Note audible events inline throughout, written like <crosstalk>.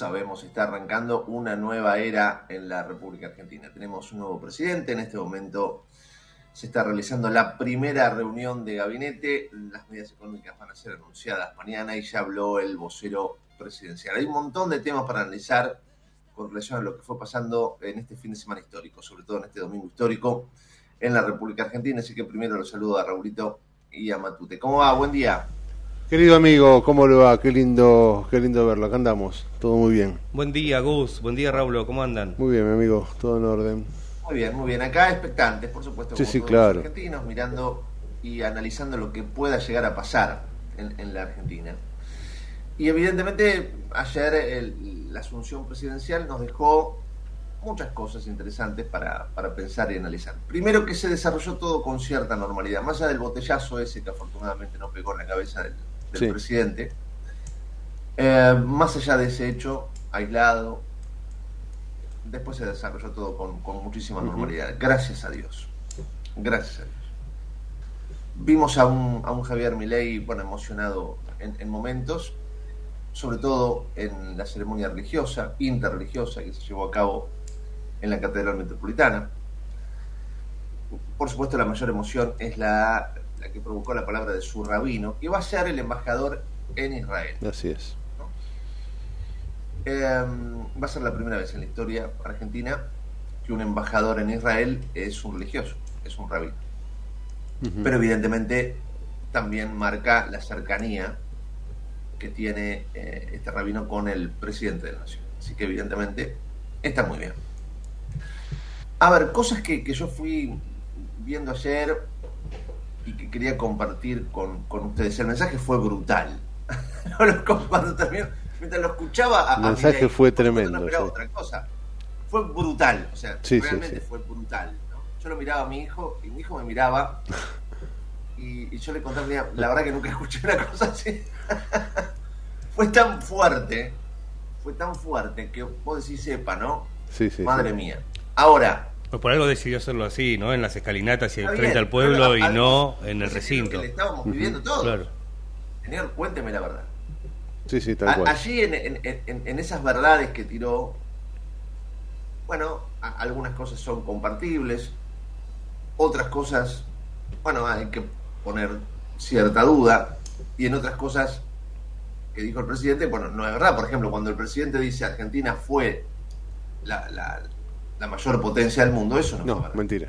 Sabemos, está arrancando una nueva era en la República Argentina. Tenemos un nuevo presidente, en este momento se está realizando la primera reunión de gabinete, las medidas económicas van a ser anunciadas mañana y ya habló el vocero presidencial. Hay un montón de temas para analizar con relación a lo que fue pasando en este fin de semana histórico, sobre todo en este domingo histórico en la República Argentina, así que primero los saludo a Raulito y a Matute. ¿Cómo va? Buen día. Querido amigo, ¿cómo le va? Qué lindo, qué lindo verlo. Acá andamos, todo muy bien. Buen día, Gus. Buen día, Raúl. ¿Cómo andan? Muy bien, mi amigo, todo en orden. Muy bien, muy bien. Acá expectantes, por supuesto, sí, sí, claro. argentinos, mirando y analizando lo que pueda llegar a pasar en, la Argentina. Y evidentemente, ayer la asunción presidencial nos dejó muchas cosas interesantes para, para, pensar y analizar. Primero que se desarrolló todo con cierta normalidad, más allá del botellazo ese que afortunadamente no pegó en la cabeza del, del presidente. Eh, más allá de ese hecho aislado, después se desarrolló todo con, muchísima normalidad. Gracias a Dios. Gracias a Dios. Vimos a un, a un Javier Milei bueno, emocionado en, momentos, sobre todo en la ceremonia religiosa, interreligiosa, que se llevó a cabo en la Catedral Metropolitana. Por supuesto, la mayor emoción es la la que provocó la palabra de su rabino, que va a ser el embajador en Israel. Así es. Em, va a ser la primera vez en la historia argentina que un embajador en Israel es un religioso, es un rabino. Pero evidentemente también marca la cercanía que tiene eh, este rabino con el presidente de la nación. Así que evidentemente está muy bien. A ver, cosas que, que yo fui viendo ayer, y que quería compartir con, ustedes. El mensaje fue brutal. <laughs> Cuando terminó, mientras lo escuchaba, el mensaje fue tremendo. otra cosa. Fue brutal, o sea, realmente fue brutal. Yo lo miraba a mi hijo y mi hijo me miraba y, yo le contaba, la verdad que nunca <laughs> escuché una cosa así. <laughs> fue tan fuerte, fue tan fuerte que vos decís, sepa, ¿no? Sí, sí. Madre mía. Ahora, pues por algo decidió hacerlo así, ¿no? En las escalinatas y frente al pueblo y no en el recinto. Que le estábamos viviendo todos. Claro. Señor, cuénteme la verdad. Sí, sí, tal cual. Allí en, esas verdades que tiró, bueno, algunas cosas son compartibles, otras cosas, bueno, hay que poner cierta duda, y en otras cosas que dijo el presidente, bueno, no es verdad. Por ejemplo, cuando el presidente dice Argentina fue la la mayor potencia del mundo, eso no, no fue verdad. mentira.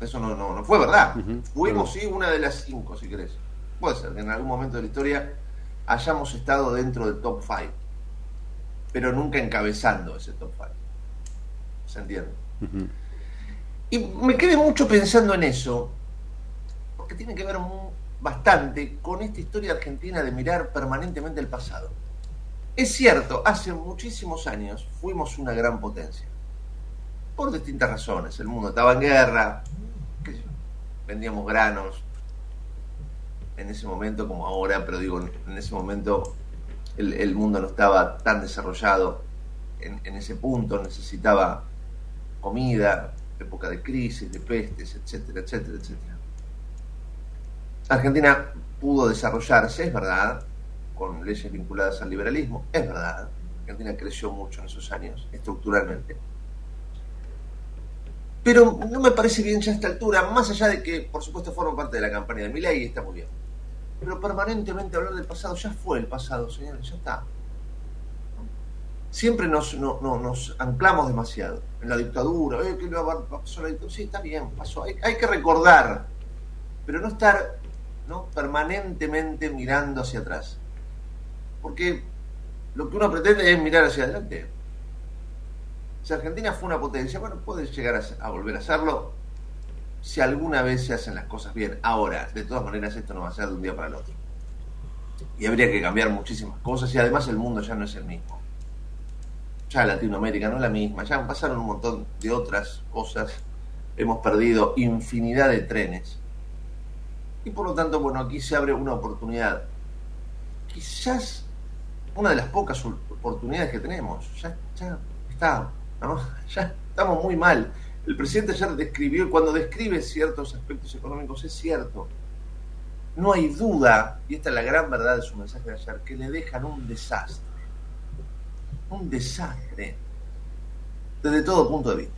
Eso no, no, no fue verdad. Fuimos, sí, una de las cinco, si querés. Puede ser que en algún momento de la historia hayamos estado dentro del top 5, pero nunca encabezando ese top 5. ¿Se entiende? Y me quedé mucho pensando en eso, porque tiene que ver bastante con esta historia argentina de mirar permanentemente el pasado. Es cierto, hace muchísimos años fuimos una gran potencia, por distintas razones. El mundo estaba en guerra, vendíamos granos, en ese momento como ahora, pero digo, en ese momento el, mundo no estaba tan desarrollado en, en, ese punto, necesitaba comida, época de crisis, de pestes, etcétera, etcétera, etcétera. Argentina pudo desarrollarse, es verdad, con leyes vinculadas al liberalismo, es verdad. Argentina creció mucho en esos años, estructuralmente. Pero no me parece bien ya a esta altura, más allá de que, por supuesto, forma parte de la campaña de Milei y está muy bien. Pero permanentemente hablar del pasado, ya fue el pasado, señores, ya está. Siempre nos, nos anclamos demasiado en la dictadura, eh, ¿qué pasó la dictadura? Sí, está bien, pasó. Hay, hay que recordar, pero no estar ¿no? permanentemente mirando hacia atrás. Porque lo que uno pretende es mirar hacia adelante. Si Argentina fue una potencia, bueno, puede llegar a, volver a hacerlo si alguna vez se hacen las cosas bien. Ahora, de todas maneras, esto no va a ser de un día para el otro. Y habría que cambiar muchísimas cosas y además el mundo ya no es el mismo. Ya Latinoamérica no es la misma, ya pasaron un montón de otras cosas. Hemos perdido infinidad de trenes. Y por lo tanto, bueno, aquí se abre una oportunidad. Quizás una de las pocas oportunidades que tenemos. Ya, está, <laughs> ya estamos muy mal. El presidente ayer describió, cuando describe ciertos aspectos económicos, es cierto. No hay duda, y esta es la gran verdad de su mensaje de ayer, que le dejan un desastre. Un desastre. Desde todo punto de vista.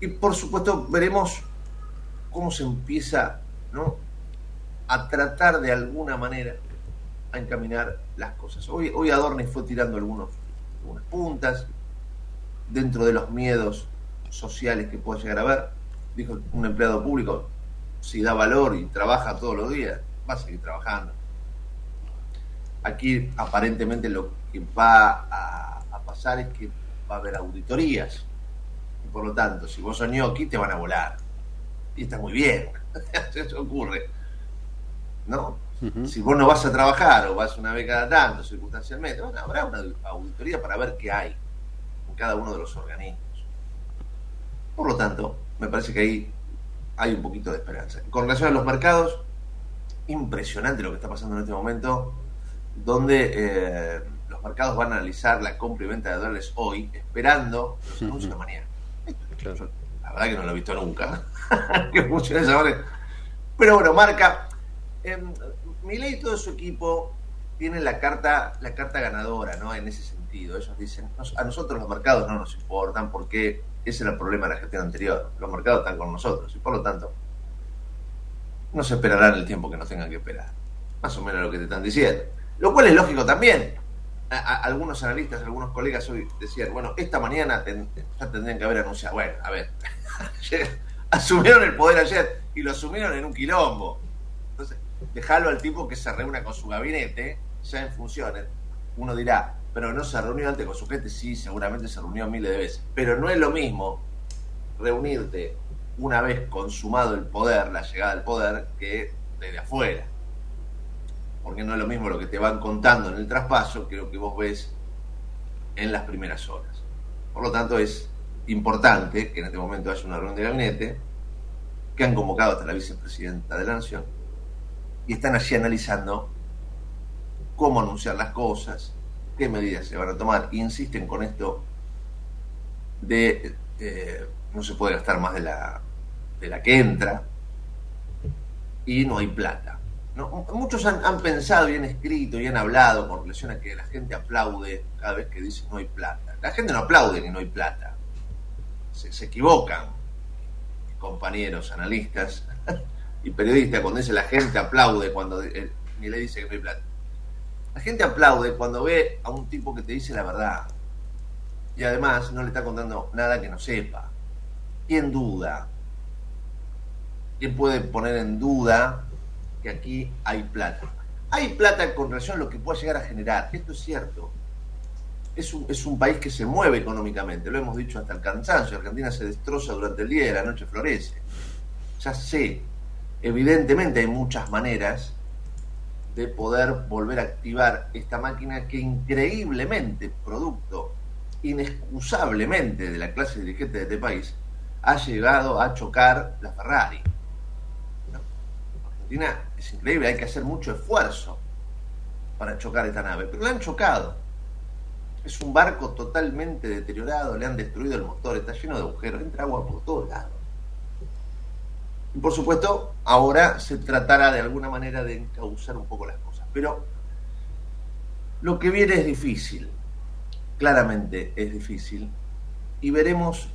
Y por supuesto veremos cómo se empieza ¿no? a tratar de alguna manera a encaminar las cosas. Hoy, hoy Adorni fue tirando algunos, algunas puntas dentro de los miedos sociales que puede llegar a haber. Dijo un empleado público, si da valor y trabaja todos los días, va a seguir trabajando. Aquí aparentemente lo que va a, a pasar es que va a haber auditorías. Y por lo tanto, si vos sos aquí te van a volar. Y está muy bien. <laughs> Eso ocurre. ¿No? Si vos no vas a trabajar o vas una vez cada tanto, circunstancialmente, bueno, habrá una auditoría para ver qué hay en cada uno de los organismos. Por lo tanto, me parece que ahí hay un poquito de esperanza. Con relación a los mercados, impresionante lo que está pasando en este momento, donde eh, los mercados van a analizar la compra y venta de dólares hoy, esperando los anuncios de mañana. la verdad que no lo he visto nunca, <laughs> que Pero bueno, marca. Eh, Milei y todo su equipo tienen la carta, la carta ganadora, ¿no? En ese sentido. Ellos dicen, a nosotros los mercados no nos importan porque ese era el problema de la gestión anterior. Los mercados están con nosotros y por lo tanto no se esperarán el tiempo que nos tengan que esperar. Más o menos lo que te están diciendo. Lo cual es lógico también. algunos analistas, algunos colegas hoy decían, bueno, esta mañana ya tendrían que haber anunciado, bueno, a ver, <laughs> asumieron el poder ayer y lo asumieron en un quilombo. Dejarlo al tipo que se reúna con su gabinete, ya en funciones. Uno dirá, pero no se reunió antes con su gente, sí, seguramente se reunió miles de veces. Pero no es lo mismo reunirte una vez consumado el poder, la llegada al poder, que desde afuera. Porque no es lo mismo lo que te van contando en el traspaso que lo que vos ves en las primeras horas. Por lo tanto, es importante que en este momento haya una reunión de gabinete, que han convocado hasta la vicepresidenta de la Nación, y están allí analizando cómo anunciar las cosas, qué medidas se van a tomar. Insisten con esto de eh, no se puede gastar más de la, de la que entra y no hay plata. Muchos han, han, pensado y han escrito y han hablado con relación a que la gente aplaude cada vez que dice no hay plata. La gente no aplaude que no hay plata. Se, se equivocan, compañeros analistas y periodista, cuando dice la gente aplaude cuando eh, ni le dice que hay plata. La gente aplaude cuando ve a un tipo que te dice la verdad. Y además no le está contando nada que no sepa. En duda. ¿Quién puede poner en duda que aquí hay plata? Hay plata con relación a lo que pueda llegar a generar. Esto es cierto. Es un, es un país que se mueve económicamente, lo hemos dicho hasta el cansancio. Argentina se destroza durante el día y la noche florece. Ya sé, evidentemente hay muchas maneras de poder volver a activar esta máquina que increíblemente, producto inexcusablemente de la clase dirigente de este país, ha llegado a chocar la Ferrari. Argentina es increíble, hay que hacer mucho esfuerzo para chocar esta nave, pero la han chocado. Es un barco totalmente deteriorado, le han destruido el motor, está lleno de agujeros, entra agua por todos lados. Y por supuesto, ahora se tratará de alguna manera de encauzar un poco las cosas. Pero lo que viene es difícil, claramente es difícil, y veremos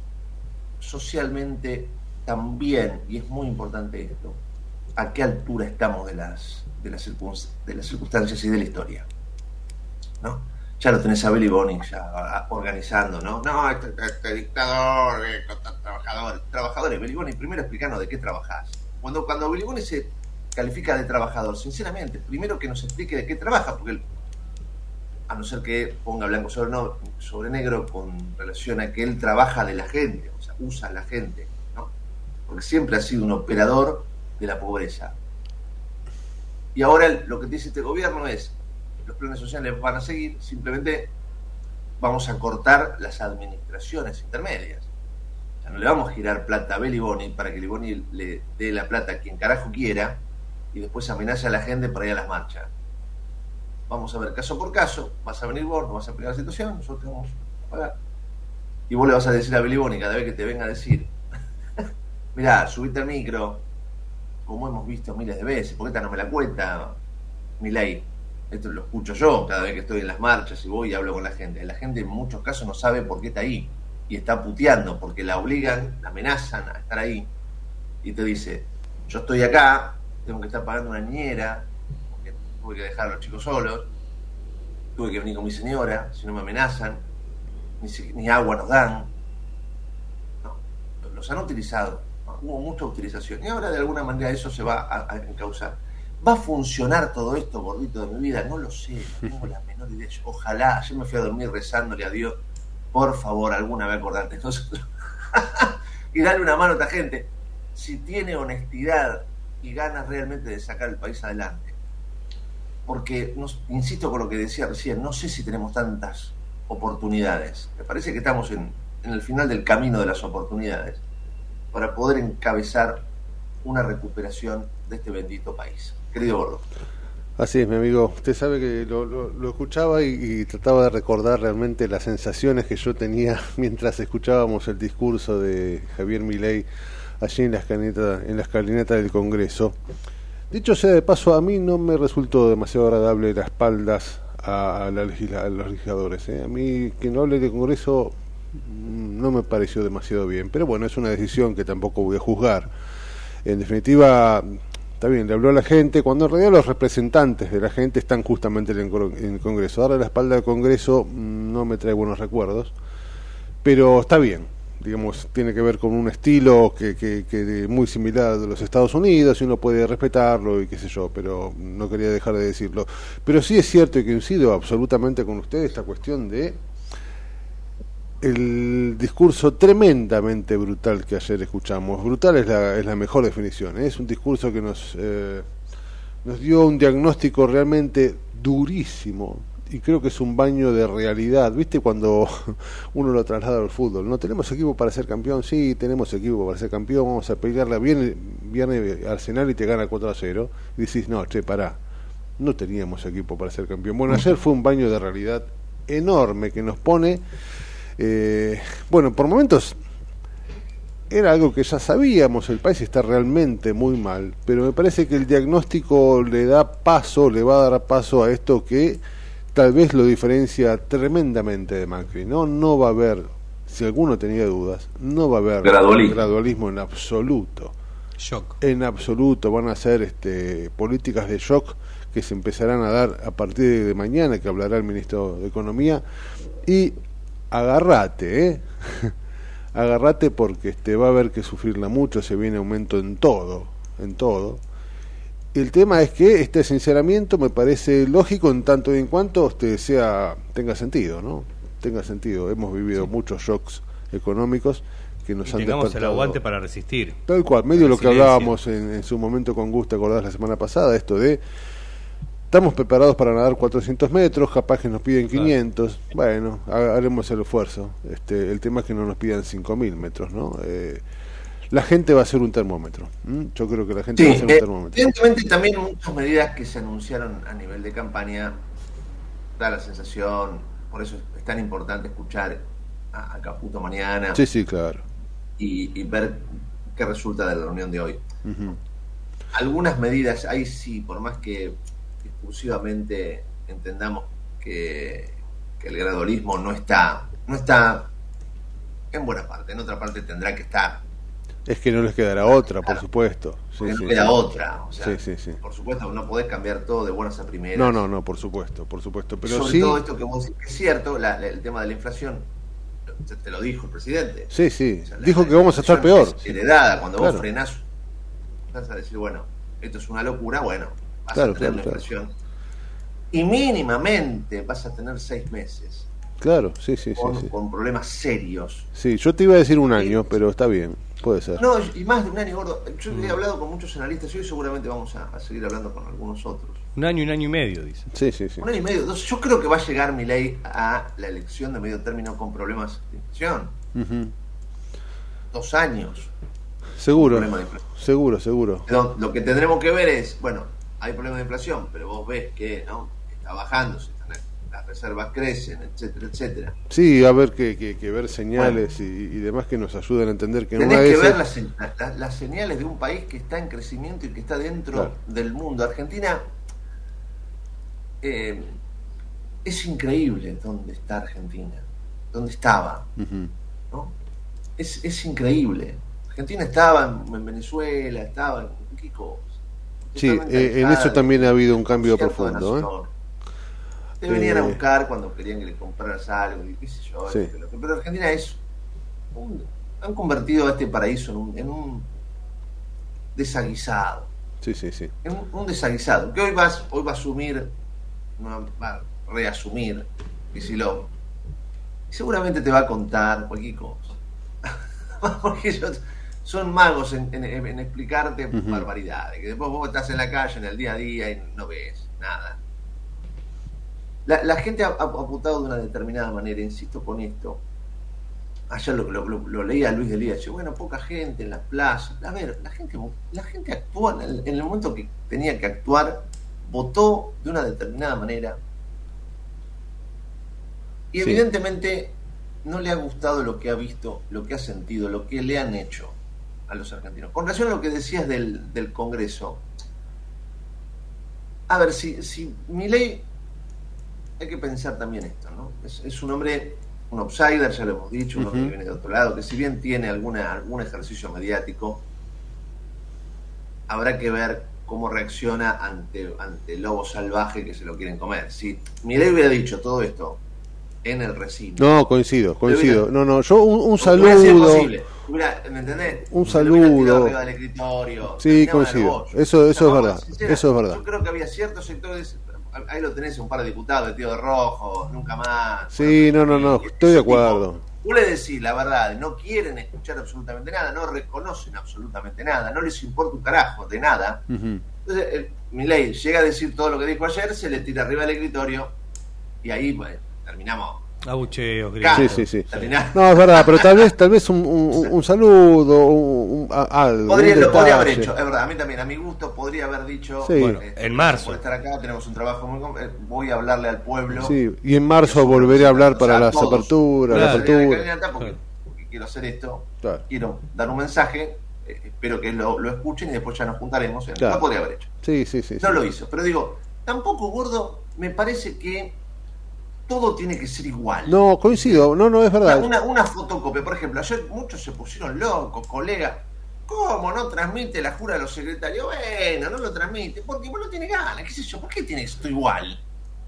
socialmente también, y es muy importante esto, a qué altura estamos de las, de las, de las circunstancias y de la historia. ¿no? Ya lo tenés a Billy Bonning ya organizando, ¿no? No, este, este dictador, eh, trabajadores, trabajadores. Billy Bonning, primero explicarnos de qué trabajás. Cuando, cuando Billy Bonning se califica de trabajador, sinceramente, primero que nos explique de qué trabaja, porque él, a no ser que ponga blanco sobre, no, sobre negro con relación a que él trabaja de la gente, o sea, usa a la gente, ¿no? Porque siempre ha sido un operador de la pobreza. Y ahora lo que dice este gobierno es, los planes sociales van a seguir, simplemente vamos a cortar las administraciones intermedias. O sea, no le vamos a girar plata a Beliboni para que Liboni le dé la plata a quien carajo quiera y después amenace a la gente para ir a las marchas. Vamos a ver caso por caso, vas a venir vos, no vas a pegar la situación, nosotros vamos a pagar. Y vos le vas a decir a Beliboni cada vez que te venga a decir, <laughs> mirá, subite al micro, como hemos visto miles de veces, porque esta no me la cuenta mi ley. Esto lo escucho yo cada vez que estoy en las marchas y voy y hablo con la gente. La gente en muchos casos no sabe por qué está ahí y está puteando porque la obligan, la amenazan a estar ahí y te dice, yo estoy acá, tengo que estar pagando una niñera, porque tuve que dejar a los chicos solos, tuve que venir con mi señora, si no me amenazan, ni, agua nos dan. No, los han utilizado hubo mucha utilización. Y ahora de alguna manera eso se va a, encauzar. ¿Va a funcionar todo esto, gordito de mi vida? No lo sé, no <laughs> tengo la menor idea. Ojalá, ayer me fui a dormir rezándole a Dios, por favor, alguna vez acordarte <laughs> y darle una mano a esta gente. Si tiene honestidad y ganas realmente de sacar el país adelante. Porque, insisto con lo que decía recién, no sé si tenemos tantas oportunidades. Me parece que estamos en el final del camino de las oportunidades para poder encabezar una recuperación de este bendito país. Querido Gordo. Así es, mi amigo. Usted sabe que lo, escuchaba y, trataba de recordar realmente las sensaciones que yo tenía <laughs> mientras escuchábamos el discurso de Javier Milei allí en la escalinata, en la escalinata del Congreso. Dicho sea de paso, a mí no me resultó demasiado agradable las espaldas a, los legisladores. ¿eh? A mí, que no hable de Congreso, no me pareció demasiado bien. Pero bueno, es una decisión que tampoco voy a juzgar. En definitiva, está bien, le habló a la gente, cuando en realidad los representantes de la gente están justamente en el Congreso. Darle la espalda al Congreso mm, no me trae buenos recuerdos, pero está bien. Digamos, tiene que ver con un estilo que, que, muy similar de los Estados Unidos y uno puede respetarlo y qué sé yo, pero no quería dejar de decirlo. Pero sí es cierto y que coincido absolutamente con usted esta cuestión de el discurso tremendamente brutal que ayer escuchamos. Brutal es la, es la mejor definición. ¿eh? Es un discurso que nos, eh, nos dio un diagnóstico realmente durísimo. Y creo que es un baño de realidad. ¿Viste cuando <laughs> uno lo traslada al fútbol? ¿No tenemos equipo para ser campeón? Sí, tenemos equipo para ser campeón. Vamos a pelearla. Viene, viene Arsenal y te gana 4 a 0. Y decís, no, che, pará. No teníamos equipo para ser campeón. Bueno, ayer fue un baño de realidad enorme que nos pone eh, bueno, por momentos era algo que ya sabíamos, el país está realmente muy mal, pero me parece que el diagnóstico le da paso, le va a dar paso a esto que tal vez lo diferencia tremendamente de Macri. No, no va a haber, si alguno tenía dudas, no va a haber gradualismo, en absoluto. Shock. En absoluto van a ser este, políticas de shock que se empezarán a dar a partir de mañana, que hablará el ministro de Economía, y agarrate, ¿eh? <laughs> agarrate porque este, va a haber que sufrirla mucho, se viene aumento en todo, en todo. El tema es que este sinceramiento me parece lógico en tanto y en cuanto este, sea, tenga sentido, ¿no? Tenga sentido. Hemos vivido muchos shocks económicos que nos Y han tengamos el aguante para resistir. Tal cual, medio lo que hablábamos en, en su momento con Gusto, acordás la semana pasada, esto de estamos preparados para nadar 400 metros, capaz que nos piden Claro. 500, bueno, ha- haremos el esfuerzo. Este, el tema es que no nos pidan 5000 metros, ¿no? Eh, la gente va a ser un termómetro. Yo creo que la gente Sí, va a ser un eh, termómetro. evidentemente también muchas medidas que se anunciaron a nivel de campaña da la sensación, por eso es tan importante escuchar a, a Caputo mañana Sí, sí, claro. y, y ver qué resulta de la reunión de hoy. Algunas medidas, ahí sí, por más que discursivamente entendamos que, que el gradualismo no está, no está en buena parte, en otra parte tendrá que estar. Es que no les quedará otra, por supuesto. Sí, Porque sí, no queda sí. otra. O sea. Por supuesto, no podés cambiar todo de buenas a primeras. No, no, no, por supuesto, por supuesto. Pero Sobre sí, todo esto que vos decís que es cierto, la- la- el tema de la inflación, te, te lo dijo el presidente. sí, sí. O sea, la- Dijo la que vamos a estar peor. es Heredada, cuando Claro. vos frenás, vas a decir, bueno, esto es una locura, bueno, vas Claro, a tener claro. Y mínimamente vas a tener seis meses Claro, sí, sí, sí, con, sí. con problemas serios. Sí, yo te iba a decir un año, pero está bien, puede ser. No, y más de un año gordo. Yo Mm. he hablado con muchos analistas y hoy seguramente vamos a, a seguir hablando con algunos otros. Un año, un año y medio, dice. Sí, sí, sí. Un año y medio, dos. Yo creo que va a llegar mi ley a la elección de medio término con problemas de inflación. Dos años. Seguro, Problema de inflación. seguro, seguro. Lo, lo que tendremos que ver es, bueno, hay problemas de inflación, pero vos ves que no está bajando, las reservas crecen, etcétera, etcétera. Sí, a ver que, que, que ver señales y, y demás que nos ayuden a entender que en Tenés que ver las, se- la- la- las señales de un país que está en crecimiento y que está dentro Claro. del mundo. Argentina eh, es increíble dónde está Argentina, dónde estaba. ¿no? Es, es increíble. Argentina estaba en, en Venezuela, estaba en qué cosa. Sí, eh, en eso también ha habido un cambio profundo, ¿eh? Te venían a Eh, buscar cuando querían que le compraras algo, y qué sé yo. Sí. Pero Argentina es. un- han convertido a este paraíso en un, en un desaguisado. Sí, sí, sí. En un, un desaguisado. Que hoy vas, hoy va a asumir, va a reasumir, Kicillof. Y seguramente te va a contar cualquier cosa. <laughs> Porque ellos son magos en, en- en explicarte barbaridades. Que después vos estás en la calle, en el día a día, y no ves nada. La, la gente ha, ha apuntado de una determinada manera, insisto con esto. Ayer lo, lo, lo- lo leía Luis Delía, dice, bueno, poca gente en las plazas. A ver, la gente, la gente actúa en el, en el momento que tenía que actuar, votó de una determinada manera. Y Sí. evidentemente no le ha gustado lo que ha visto, lo que ha sentido, lo que le han hecho a los argentinos. Con relación a lo que decías del, del Congreso, a ver, si, si mi ley, hay que pensar también esto, ¿no? Es, es un hombre, un outsider, ya lo hemos dicho, un hombre que viene de otro lado, que si bien tiene alguna, algún ejercicio mediático, habrá que ver cómo reacciona ante, ante el lobo salvaje que se lo quieren comer. Si mi ley hubiera dicho todo esto en el recinto, No, coincido, coincido. No, no, yo un, un saludo. ¿Me entendés? Un saludo. arriba del escritorio, Sí, coincido. Eso- eso es verdad, sincera, eso es verdad. Yo creo que había ciertos sectores, ahí lo tenés, un par de diputados vestidos de rojo, nunca más. Sí, no, no, no, estoy de tipo, acuerdo. Vos le decís la verdad, no quieren escuchar absolutamente nada, no reconocen absolutamente nada, no les importa un carajo de nada. Entonces, eh, Milei llega a decir todo lo que dijo ayer, se le tira arriba del escritorio y ahí pues, terminamos. Abucheos, Claro. gritos. Sí, sí, sí. No, es verdad, pero tal vez, tal vez un, un, un saludo, un, algo. Podría, un lo podría haber hecho, es verdad, a mí también, a mi gusto podría haber dicho, Sí. Bueno, eh, en marzo. Por estar acá tenemos un trabajo muy com- eh, voy a hablarle al pueblo. Sí, y en marzo volveré a hablar para O sea, las todos. aperturas, la Claro. La apertura. porque, porque quiero hacer esto, Claro. quiero dar un mensaje, eh, espero que lo, lo escuchen y después ya nos juntaremos. Claro. Lo podría haber hecho. Sí, sí, sí. No sí. lo hizo, pero digo, tampoco gordo, me parece que todo tiene que ser igual. No, coincido, no, no, es verdad. una, una fotocopia, por ejemplo, ayer muchos se pusieron locos, colegas. ¿Cómo no transmite la jura de los secretarios? Bueno, no lo transmite, porque vos no tiene ganas, qué sé yo, ¿por qué tiene esto igual?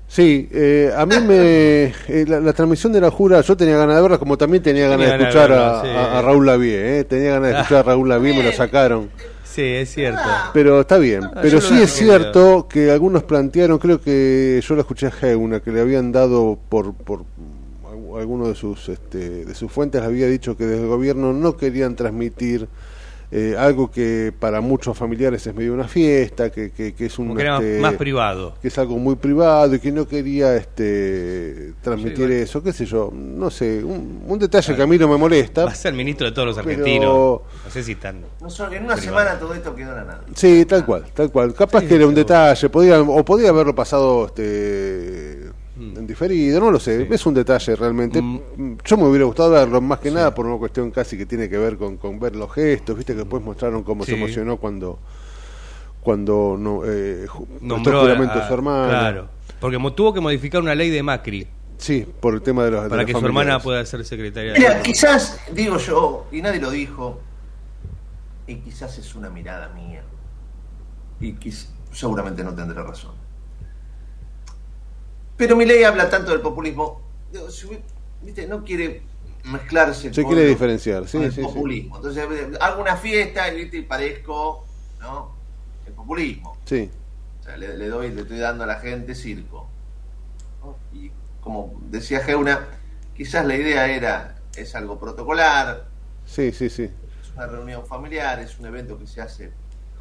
Sí, eh, a mí me. eh, la, la transmisión de la jura, yo tenía ganas de verla, como también tenía ganas Tenía de ganas escuchar a, sí. a- a Raúl Lavie, eh, tenía ganas de <laughs> escuchar a Raúl Lavie, me lo sacaron. Sí, es cierto. Pero está bien. Ah, Pero sí lo es cierto que algunos plantearon, creo que yo la escuché a Geuna, que le habían dado por, por alguno de sus este, de sus fuentes había dicho que desde el gobierno no querían transmitir eh, algo que para muchos familiares es medio una fiesta, que, que, que es un que era este, más privado. que es algo muy privado y que no quería este transmitir Sí, eso, qué sé yo, no sé, un, un detalle que a mí no me molesta. Va a ser ministro de todos los Pero- argentinos. No sé si están. No solo- en una Privado. semana todo esto quedó en la nada. Sí, tal cual, tal cual. Capaz Sí, que era un detalle, podía, o podía haberlo pasado este, en diferido, no lo sé. Mm. Sí. Es un detalle realmente. Mm. Yo me hubiera gustado verlo, más que nada por una cuestión casi que tiene que ver con, con ver los gestos, viste que después mostraron cómo se emocionó cuando cuando no eh, Nombró juramento a- a su hermana. Claro. Porque tuvo que modificar una ley de Macri Sí, por el tema de los para que su hermana pueda ser secretaria. Mira, quizás, digo yo, y nadie lo dijo, y quizás es una mirada mía, y quiz- seguramente no tendré razón. Pero mi ley habla tanto del populismo, ¿viste? no quiere mezclarse Se con quiere diferenciar, sí, con el sí. populismo. Entonces hago una fiesta y, parezco ¿no? el populismo. Sí, O sea, le, le doy, le estoy dando a la gente circo. ¿no? Y como decía Geuna, quizás la idea era, es algo protocolar, sí, sí, sí. es una reunión familiar, es un evento que se hace.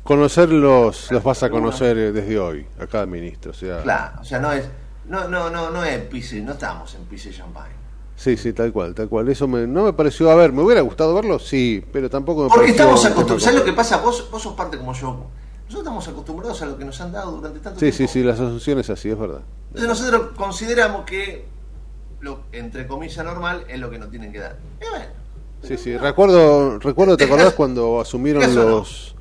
Conocerlos los vas a conocer eh, desde hoy, a cada ministro. O sea, Claro, o sea, no es, no, no, no, no es pise, no estamos en pise champagne. Sí, sí, tal cual, tal cual. Eso me, no me pareció, a ver, ¿me hubiera gustado verlo? Sí, pero tampoco me Porque pareció estamos acostumbrados, ¿sabes lo que pasa? Vos, vos sos parte como yo. Nosotros estamos acostumbrados a lo que nos han dado durante tanto Sí, tiempo. sí, sí, las asunciones así, es verdad. Entonces nosotros consideramos que lo entre comillas normal es lo que nos tienen que dar. Y bueno, Sí, sí, recuerdo, recuerdo, ¿te acordás cuando asumieron <laughs> los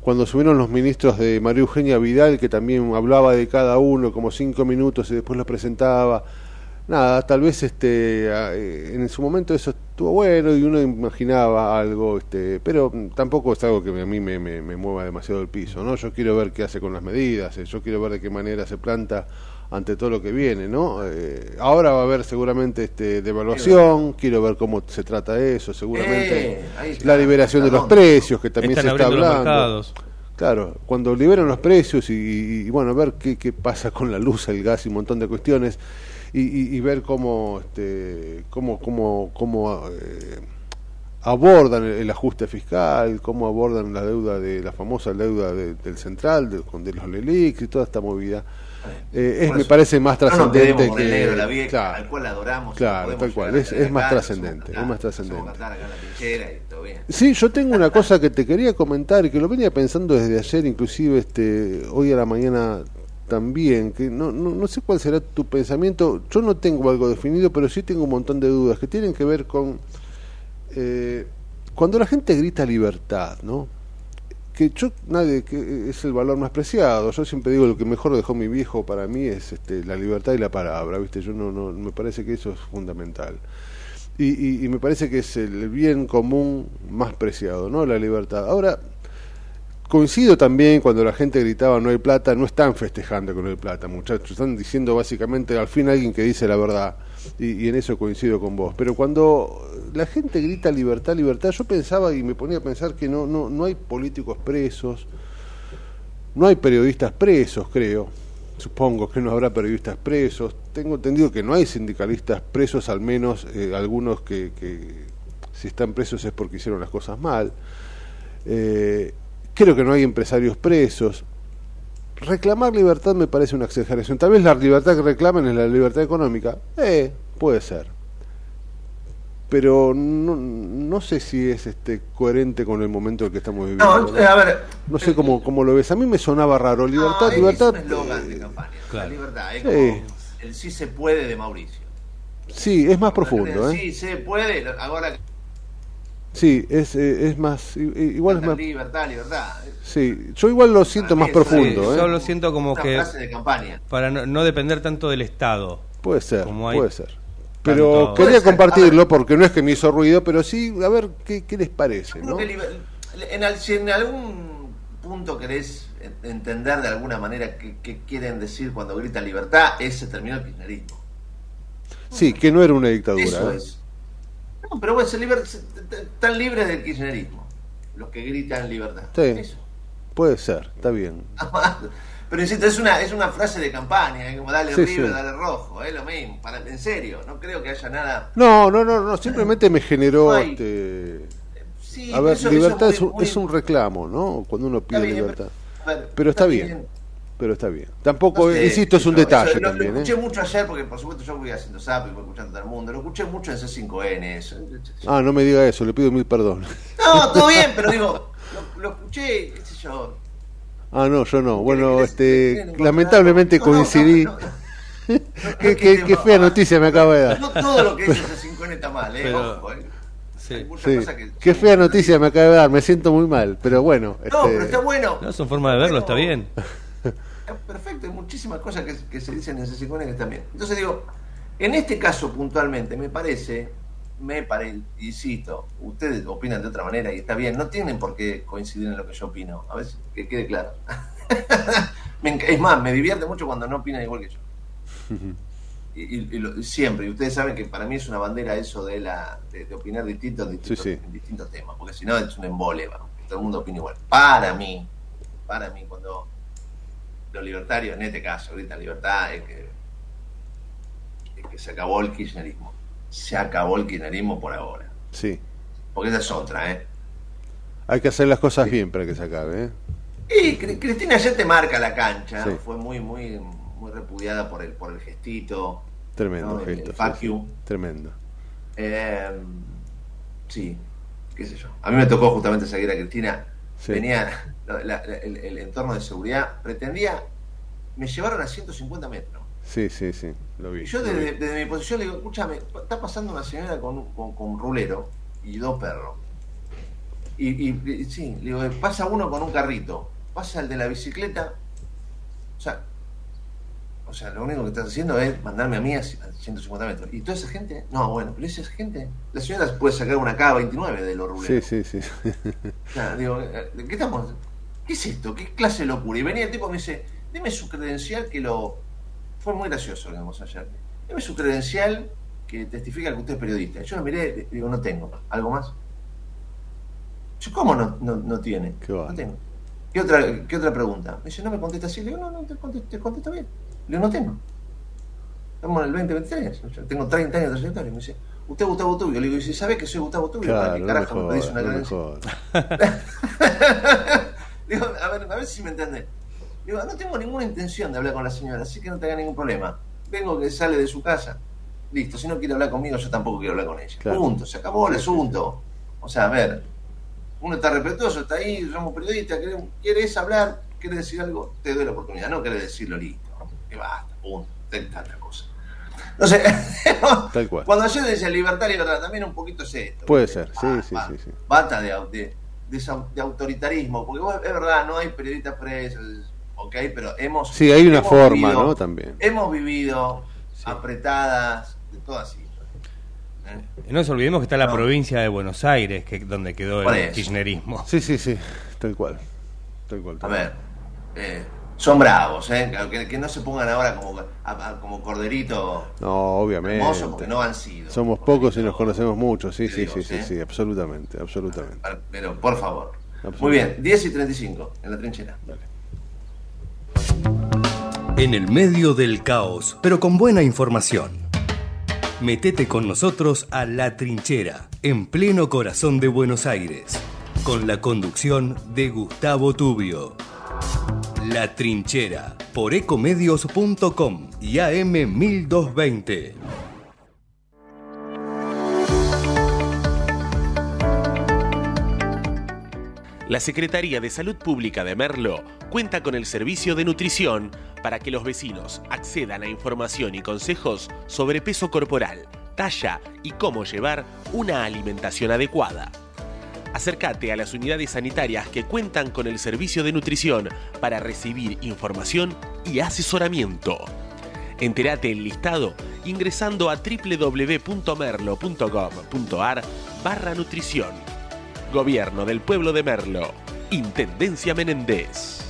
cuando asumieron los ministros de María Eugenia Vidal, que también hablaba de cada uno como cinco minutos y después los presentaba? Nada, tal vez este eh, en su momento eso estuvo bueno y uno imaginaba algo, este, pero tampoco es algo que a mí me, me, me mueva demasiado el piso, ¿no? Yo quiero ver qué hace con las medidas, eh, yo quiero ver de qué manera se planta ante todo lo que viene, ¿no? Eh, ahora va a haber seguramente este devaluación, quiero ver cómo se trata eso, seguramente Eh, la liberación de los precios que también Están se está hablando. Claro, cuando liberan los precios y, y- y, bueno, ver qué, qué pasa con la luz, el gas y un montón de cuestiones y, y- y ver cómo, este, cómo, cómo, cómo eh, abordan el, el ajuste fiscal, cómo abordan la deuda de la famosa deuda de- del central, de, con- de los LELIX y toda esta movida. Eh, es, me eso, pare más no trascendente el que negro, la vieja, claro, al cual adoramos. claro, tal cual, es- es más trascendente, es más trascendente. Sí, yo tengo una cosa que te quería comentar y que lo venía pensando desde ayer, inclusive este, hoy a la mañana también, que no, no, no sé cuál será tu pensamiento, yo no tengo algo definido, pero sí tengo un montón de dudas que tienen que ver con eh, cuando la gente grita libertad, ¿no? Que yo, nadie, que es el valor más preciado, yo siempre digo lo que mejor dejó mi viejo para mí es este, la libertad y la palabra, ¿viste? Yo no, no, me parece que eso es fundamental. Y, y- y me parece que es el bien común más preciado, ¿no? La libertad. Ahora, coincido también cuando la gente gritaba no hay plata, no están festejando con hay plata, muchachos, están diciendo básicamente al fin alguien que dice la verdad. Y, y en eso coincido con vos. Pero cuando la gente grita libertad, libertad, yo pensaba y me ponía a pensar que no, no, no hay políticos presos, no hay periodistas presos, creo. Supongo que no habrá periodistas presos. Tengo entendido que no hay sindicalistas presos, al menos eh, algunos que, que si están presos es porque hicieron las cosas mal. Eh, creo que no hay empresarios presos. Reclamar libertad me parece una exageración. Tal vez la libertad que reclaman es la libertad económica. Eh, puede ser. Pero no, no sé si es este coherente con el momento en el que estamos viviendo. No, ¿no? eh, a ver. No sé cómo, cómo lo ves. A mí me sonaba raro. Libertad, no, libertad. Es un eslogan de eh, campaña. claro. La libertad. Es Sí. como el sí se puede de Mauricio. sí, es más profundo. ¿eh? Sí se puede. Ahora Sí, es, eh, es más. Igual es más. libertad, libertad. Sí, yo igual lo siento más profundo. Sí, ¿eh? yo lo siento como Una que frase de campaña. para no, no depender tanto del Estado. Puede ser, Como hay puede ser. Pero tanto- quería ser, compartirlo porque no es que me hizo ruido, pero sí, a ver qué, qué les parece, en, al- si en algún punto querés entender de alguna manera qué, quieren decir cuando gritan libertad, ese terminó el kirchnerismo. Sí, que no era una dictadura. Eso ¿eh? es. No, pero bueno, se liber... están libres del kirchnerismo, los que gritan libertad. Sí, puede ser, está bien. <laughs> Pero insisto, es una, es una frase de campaña, es como dale River, dale rojo, es lo mismo, para, en serio, no creo que haya nada. No, no, no, no simplemente me generó. este... a ver, libertad es, un, reclamo, ¿no? Cuando uno pide libertad. pero está, bien. Pero está bien. Tampoco, insisto, es un detalle también. Lo escuché mucho ayer, porque por supuesto yo voy haciendo zap y voy escuchando a todo el mundo. Lo escuché mucho en C5N. Eso. Ah, no me diga eso, le pido mil perdón. No, todo bien, pero digo, lo, lo escuché, qué sé yo Ah, no, yo no. Bueno, este, lamentablemente coincidí. <laughs> qué, fea noticia me acaba de dar. No todo lo que dice ese 5 está mal, ¿eh? Ojo, ¿eh? Sí. Qué fea noticia me acaba de dar, me siento muy mal, pero bueno. No, este... pero está bueno. No, son formas de verlo, está bien. <laughs> Perfecto, hay muchísimas cosas que, que se dicen en ese 5 que están bien. Entonces digo, en este caso puntualmente, me parece me parece, insisto, ustedes opinan de otra manera y está bien, no tienen por qué coincidir en lo que yo opino, a ver, que quede claro. <laughs> es más, me divierte mucho cuando no opinan igual que yo. <laughs> y, siempre, y ustedes saben que para mí es una bandera eso de la de, opinar distintos, en distintos temas, porque si no es un embole, todo el mundo opina igual. Para mí, para mí, cuando los libertarios, en este caso, ahorita libertad, es que, es que se acabó el kirchnerismo se acabó el kirchnerismo por ahora. Sí. Porque esa es otra, ¿eh? Hay que hacer las cosas bien para que se acabe, ¿eh? Y Cristina ya te marca la cancha. Fue muy, muy, muy repudiada por el, por el gestito. Tremendo gesto. Tremendo. Eh, sí, qué sé yo. A mí me tocó justamente seguir a Cristina. Venía el, entorno de seguridad, pretendía, me llevaron a 150 metros. Sí, sí, sí, lo vi. Yo desde, mi posición le digo, escúchame, está pasando una señora con, con, un rulero y dos perros. Y, sí, le digo, pasa uno con un carrito, pasa el de la bicicleta. O sea, o sea, lo único que estás haciendo es mandarme a mí a 150 metros. ¿Y toda esa gente? No, bueno, pero esa gente, la señora puede sacar una K29 de los ruleros. Sí, sí, sí. O sea, digo, ¿qué estamos? ¿Qué es esto? ¿Qué clase de locura? Y venía el tipo y me dice, dime su credencial que lo fue muy gracioso lo vimos ayer. Deme su credencial que testifica que usted es periodista. Yo lo miré y digo, no tengo. ¿Algo más? Yo, ¿cómo no, no, tiene? no tengo. ¿Qué otra, ¿Qué otra pregunta? Me dice, no me contesta así. Le digo, no, no, te contesto, bien. Le digo, no tengo. Estamos en el 2023. Yo tengo 30 años de trayectoria. Me dice, usted es Gustavo Tubio. Le digo, ¿y si sabe que soy Gustavo Tubio? ¿Para qué carajo me pedís una credencial? <laughs> digo, a ver, a ver si me entiende Digo, no tengo ninguna intención de hablar con la señora, así que no tenga ningún problema. Vengo que sale de su casa. Listo, si no quiere hablar conmigo, yo tampoco quiero hablar con ella. Punto, se acabó el asunto. O sea, a ver, uno está respetuoso, está ahí, somos periodistas, quieres hablar, quieres decir algo, te doy la oportunidad, no quieres decirlo listo. Que basta, punto, tanta cosa. No sé, <laughs> Tal cual. cuando yo decía libertad, libertad, también un poquito es esto. Puede ser, sí, sí, sí, sí. Basta de, de, de, autoritarismo, porque es verdad, no hay periodistas presos, ok, pero hemos... Sí, hay una forma, ¿no? También. Hemos vivido apretadas, de todas así. ¿Eh? No nos olvidemos que está la provincia de Buenos Aires, que donde quedó el kirchnerismo. Sí, sí, sí, tal cual. Tal cual, A ver, eh, son bravos, ¿eh? Que, no se pongan ahora como, como corderito. No, obviamente. porque no han sido. Somos pocos y nos conocemos mucho, sí, sí, sí, sí, ¿eh? sí, absolutamente, absolutamente. Pero, por favor. Muy bien, 10 y 35 en la trinchera. En el medio del caos, pero con buena información. Metete con nosotros a La Trinchera, en pleno corazón de Buenos Aires, con la conducción de Gustavo Tubio. La Trinchera, por ecomedios.com y AM 1220. La Secretaría de Salud Pública de Merlo cuenta con el servicio de nutrición para que los vecinos accedan a información y consejos sobre peso corporal, talla y cómo llevar una alimentación adecuada. Acércate a las unidades sanitarias que cuentan con el servicio de nutrición para recibir información y asesoramiento. Entérate el listado ingresando a www.merlo.gov.ar barra nutrición Gobierno del Pueblo de Merlo. Intendencia Menéndez.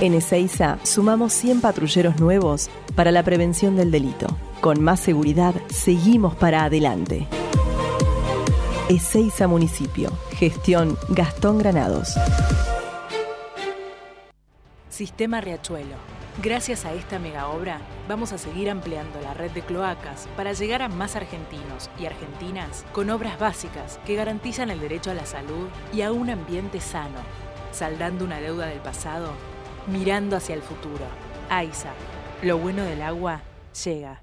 En Ezeiza sumamos 100 patrulleros nuevos para la prevención del delito. Con más seguridad, seguimos para adelante. Ezeiza Municipio. Gestión Gastón Granados. Sistema Riachuelo. Gracias a esta mega obra, vamos a seguir ampliando la red de cloacas para llegar a más argentinos y argentinas con obras básicas que garantizan el derecho a la salud y a un ambiente sano, saldando una deuda del pasado mirando hacia el futuro. AISA, lo bueno del agua llega.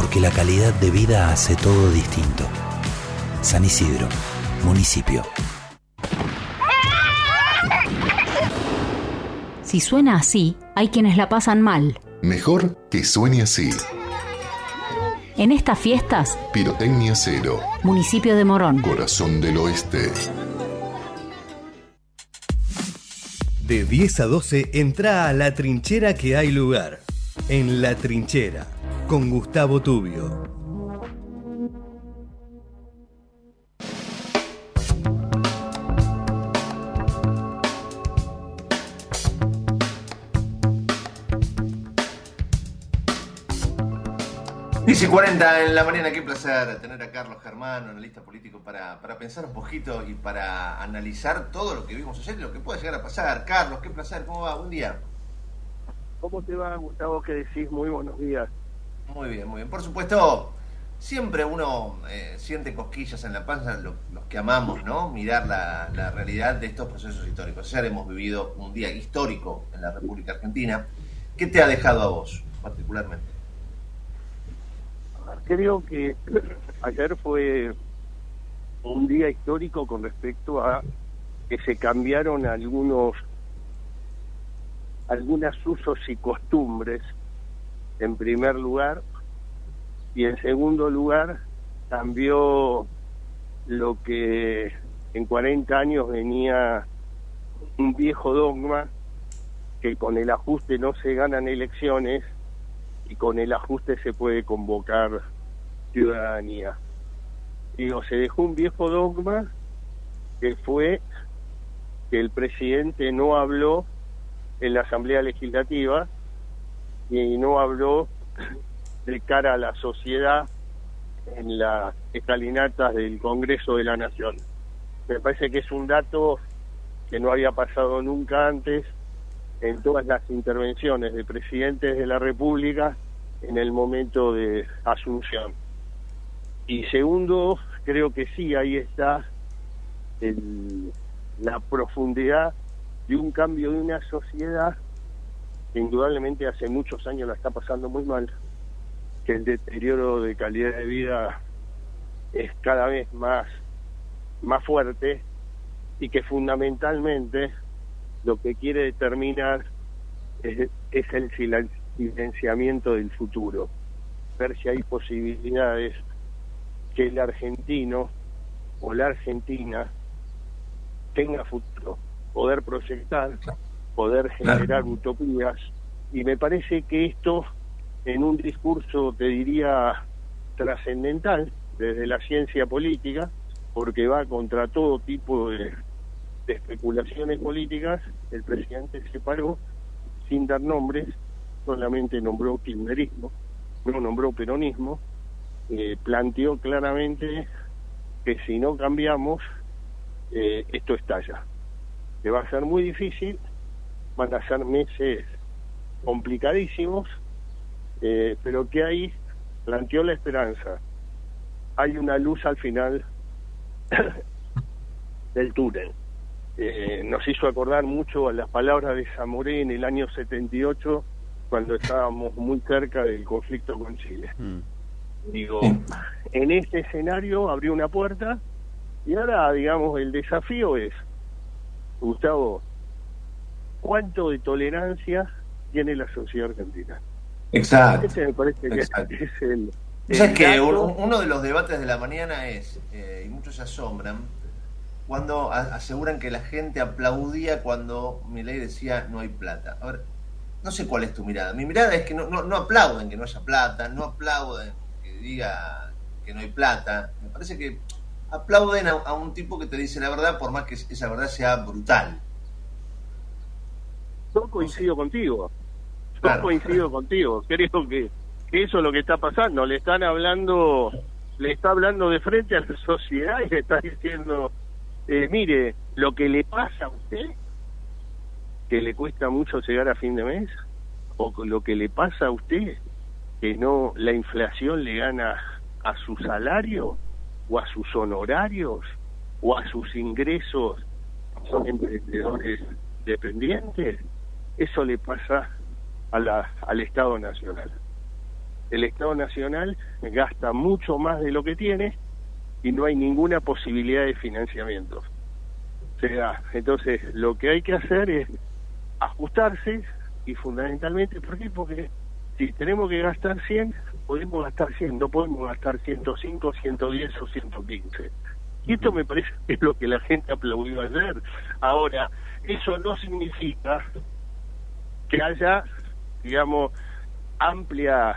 porque la calidad de vida hace todo distinto. San Isidro, municipio. Si suena así, hay quienes la pasan mal. Mejor que suene así. En estas fiestas, Pirotecnia Cero. Municipio de Morón. Corazón del Oeste. De 10 a 12 entra a la trinchera que hay lugar. En la trinchera con Gustavo Tubio. Dice 40 en la mañana, qué placer tener a Carlos Germán, analista político, para, para pensar un poquito y para analizar todo lo que vimos ayer y lo que puede llegar a pasar. Carlos, qué placer, ¿cómo va? Buen día. ¿Cómo te va, Gustavo? ¿Qué decís? Muy buenos días. Muy bien, muy bien. Por supuesto, siempre uno eh, siente cosquillas en la panza, los que amamos, ¿no? Mirar la, realidad de estos procesos históricos. Ayer hemos vivido un día histórico en la República Argentina. ¿Qué te ha dejado a vos, particularmente? Creo que ayer fue un día histórico con respecto a que se cambiaron algunos algunos usos y costumbres en primer lugar, y en segundo lugar cambió lo que en 40 años venía un viejo dogma que con el ajuste no se ganan elecciones y con el ajuste se puede convocar ciudadanía. Digo, se dejó un viejo dogma que fue que el presidente no habló en la Asamblea Legislativa y no habló de cara a la sociedad en las escalinatas del Congreso de la Nación. Me parece que es un dato que no había pasado nunca antes en todas las intervenciones de presidentes de la República en el momento de asunción. Y segundo, creo que sí, ahí está la profundidad de un cambio de una sociedad indudablemente hace muchos años la está pasando muy mal, que el deterioro de calidad de vida es cada vez más, más fuerte y que fundamentalmente lo que quiere determinar es, es el silenciamiento del futuro, ver si hay posibilidades que el argentino o la argentina tenga futuro, poder proyectar, poder generar utopías. Y me parece que esto, en un discurso, te diría, trascendental, desde la ciencia política, porque va contra todo tipo de, especulaciones políticas, el presidente se paró sin dar nombres, solamente nombró kirchnerismo, no nombró peronismo, eh, planteó claramente que si no cambiamos, eh, esto estalla. Que va a ser muy difícil, van a ser meses complicadísimos, eh, pero que ahí planteó la esperanza. Hay una luz al final <coughs> del túnel. Eh, nos hizo acordar mucho a las palabras de Zamoré en el año 78, cuando estábamos muy cerca del conflicto con Chile. Mm. Digo, en este escenario abrió una puerta y ahora, digamos, el desafío es, Gustavo, ¿cuánto de tolerancia tiene la sociedad argentina? Exacto. Ese me parece que es el... que uno de los debates de la mañana es, eh, y muchos se asombran, cuando aseguran que la gente aplaudía cuando Milei decía no hay plata. A ver, no sé cuál es tu mirada. Mi mirada es que no, no, no aplauden que no haya plata, no aplauden diga que no hay plata. Me parece que aplauden a, un tipo que te dice la verdad, por más que esa verdad sea brutal. Yo coincido contigo. Yo coincido <laughs> contigo. Creo que, eso es lo que está pasando. Le están hablando, le está hablando de frente a la <laughs> sociedad y le está diciendo, eh, mire, lo que le pasa a usted, que le cuesta mucho llegar a fin de mes, o lo que le pasa a usted, que no la inflación le gana a su salario o a sus honorarios o a sus ingresos son emprendedores dependientes eso le pasa a la, al Estado Nacional el Estado Nacional gasta mucho más de lo que tiene y no hay ninguna posibilidad de financiamiento o sea entonces lo que hay que hacer es ajustarse y fundamentalmente ¿por qué? porque si tenemos que gastar 100, podemos gastar 100, no podemos gastar 105, 110 o 115. Y esto me parece que es lo que la gente aplaudió ayer. Ahora, eso no significa que haya, digamos, amplia,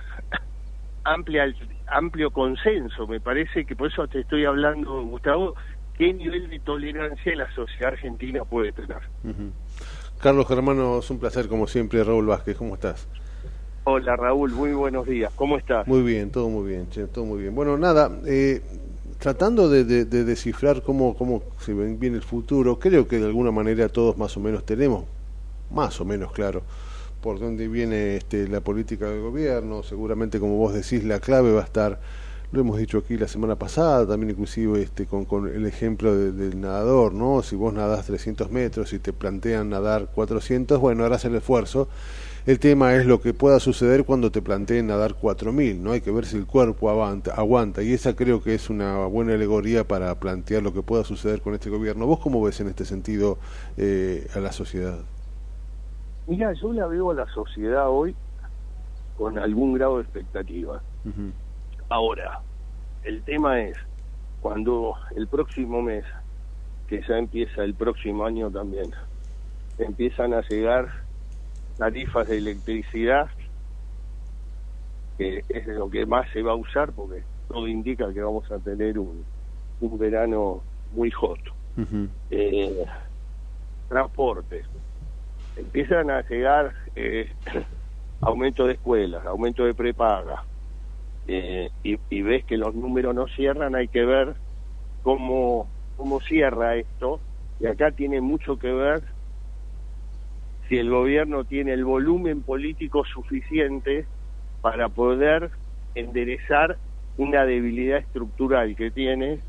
amplia, amplio consenso. Me parece que por eso te estoy hablando, Gustavo, qué nivel de tolerancia la sociedad argentina puede tener. Carlos Germano, es un placer como siempre. Raúl Vázquez, ¿cómo estás? Hola Raúl, muy buenos días. ¿Cómo estás? Muy bien, todo muy bien, che, todo muy bien. Bueno, nada, eh, tratando de, descifrar cómo, cómo se viene el futuro, creo que de alguna manera todos más o menos tenemos, más o menos claro, por dónde viene este, la política del gobierno. Seguramente, como vos decís, la clave va a estar, lo hemos dicho aquí la semana pasada, también inclusive este, con, con el ejemplo del nadador, ¿no? Si vos nadás 300 metros y te plantean nadar 400, bueno, harás el esfuerzo el tema es lo que pueda suceder cuando te planteen nadar 4.000, ¿no? Hay que ver si el cuerpo aguanta, aguanta, y esa creo que es una buena alegoría para plantear lo que pueda suceder con este gobierno. ¿Vos cómo ves en este sentido eh, a la sociedad? Mira, yo la veo a la sociedad hoy con algún grado de expectativa. Ahora, el tema es, cuando el próximo mes, que ya empieza el próximo año también, empiezan a llegar tarifas de electricidad, que es lo que más se va a usar porque todo indica que vamos a tener un, un verano muy hot. eh, transporte. Empiezan a llegar eh, <clears throat> aumento de escuelas, aumento de prepaga, eh, y, ves que los números no cierran, hay que ver cómo, cómo cierra esto, y acá tiene mucho que ver si el gobierno tiene el volumen político suficiente para poder enderezar una debilidad estructural que tiene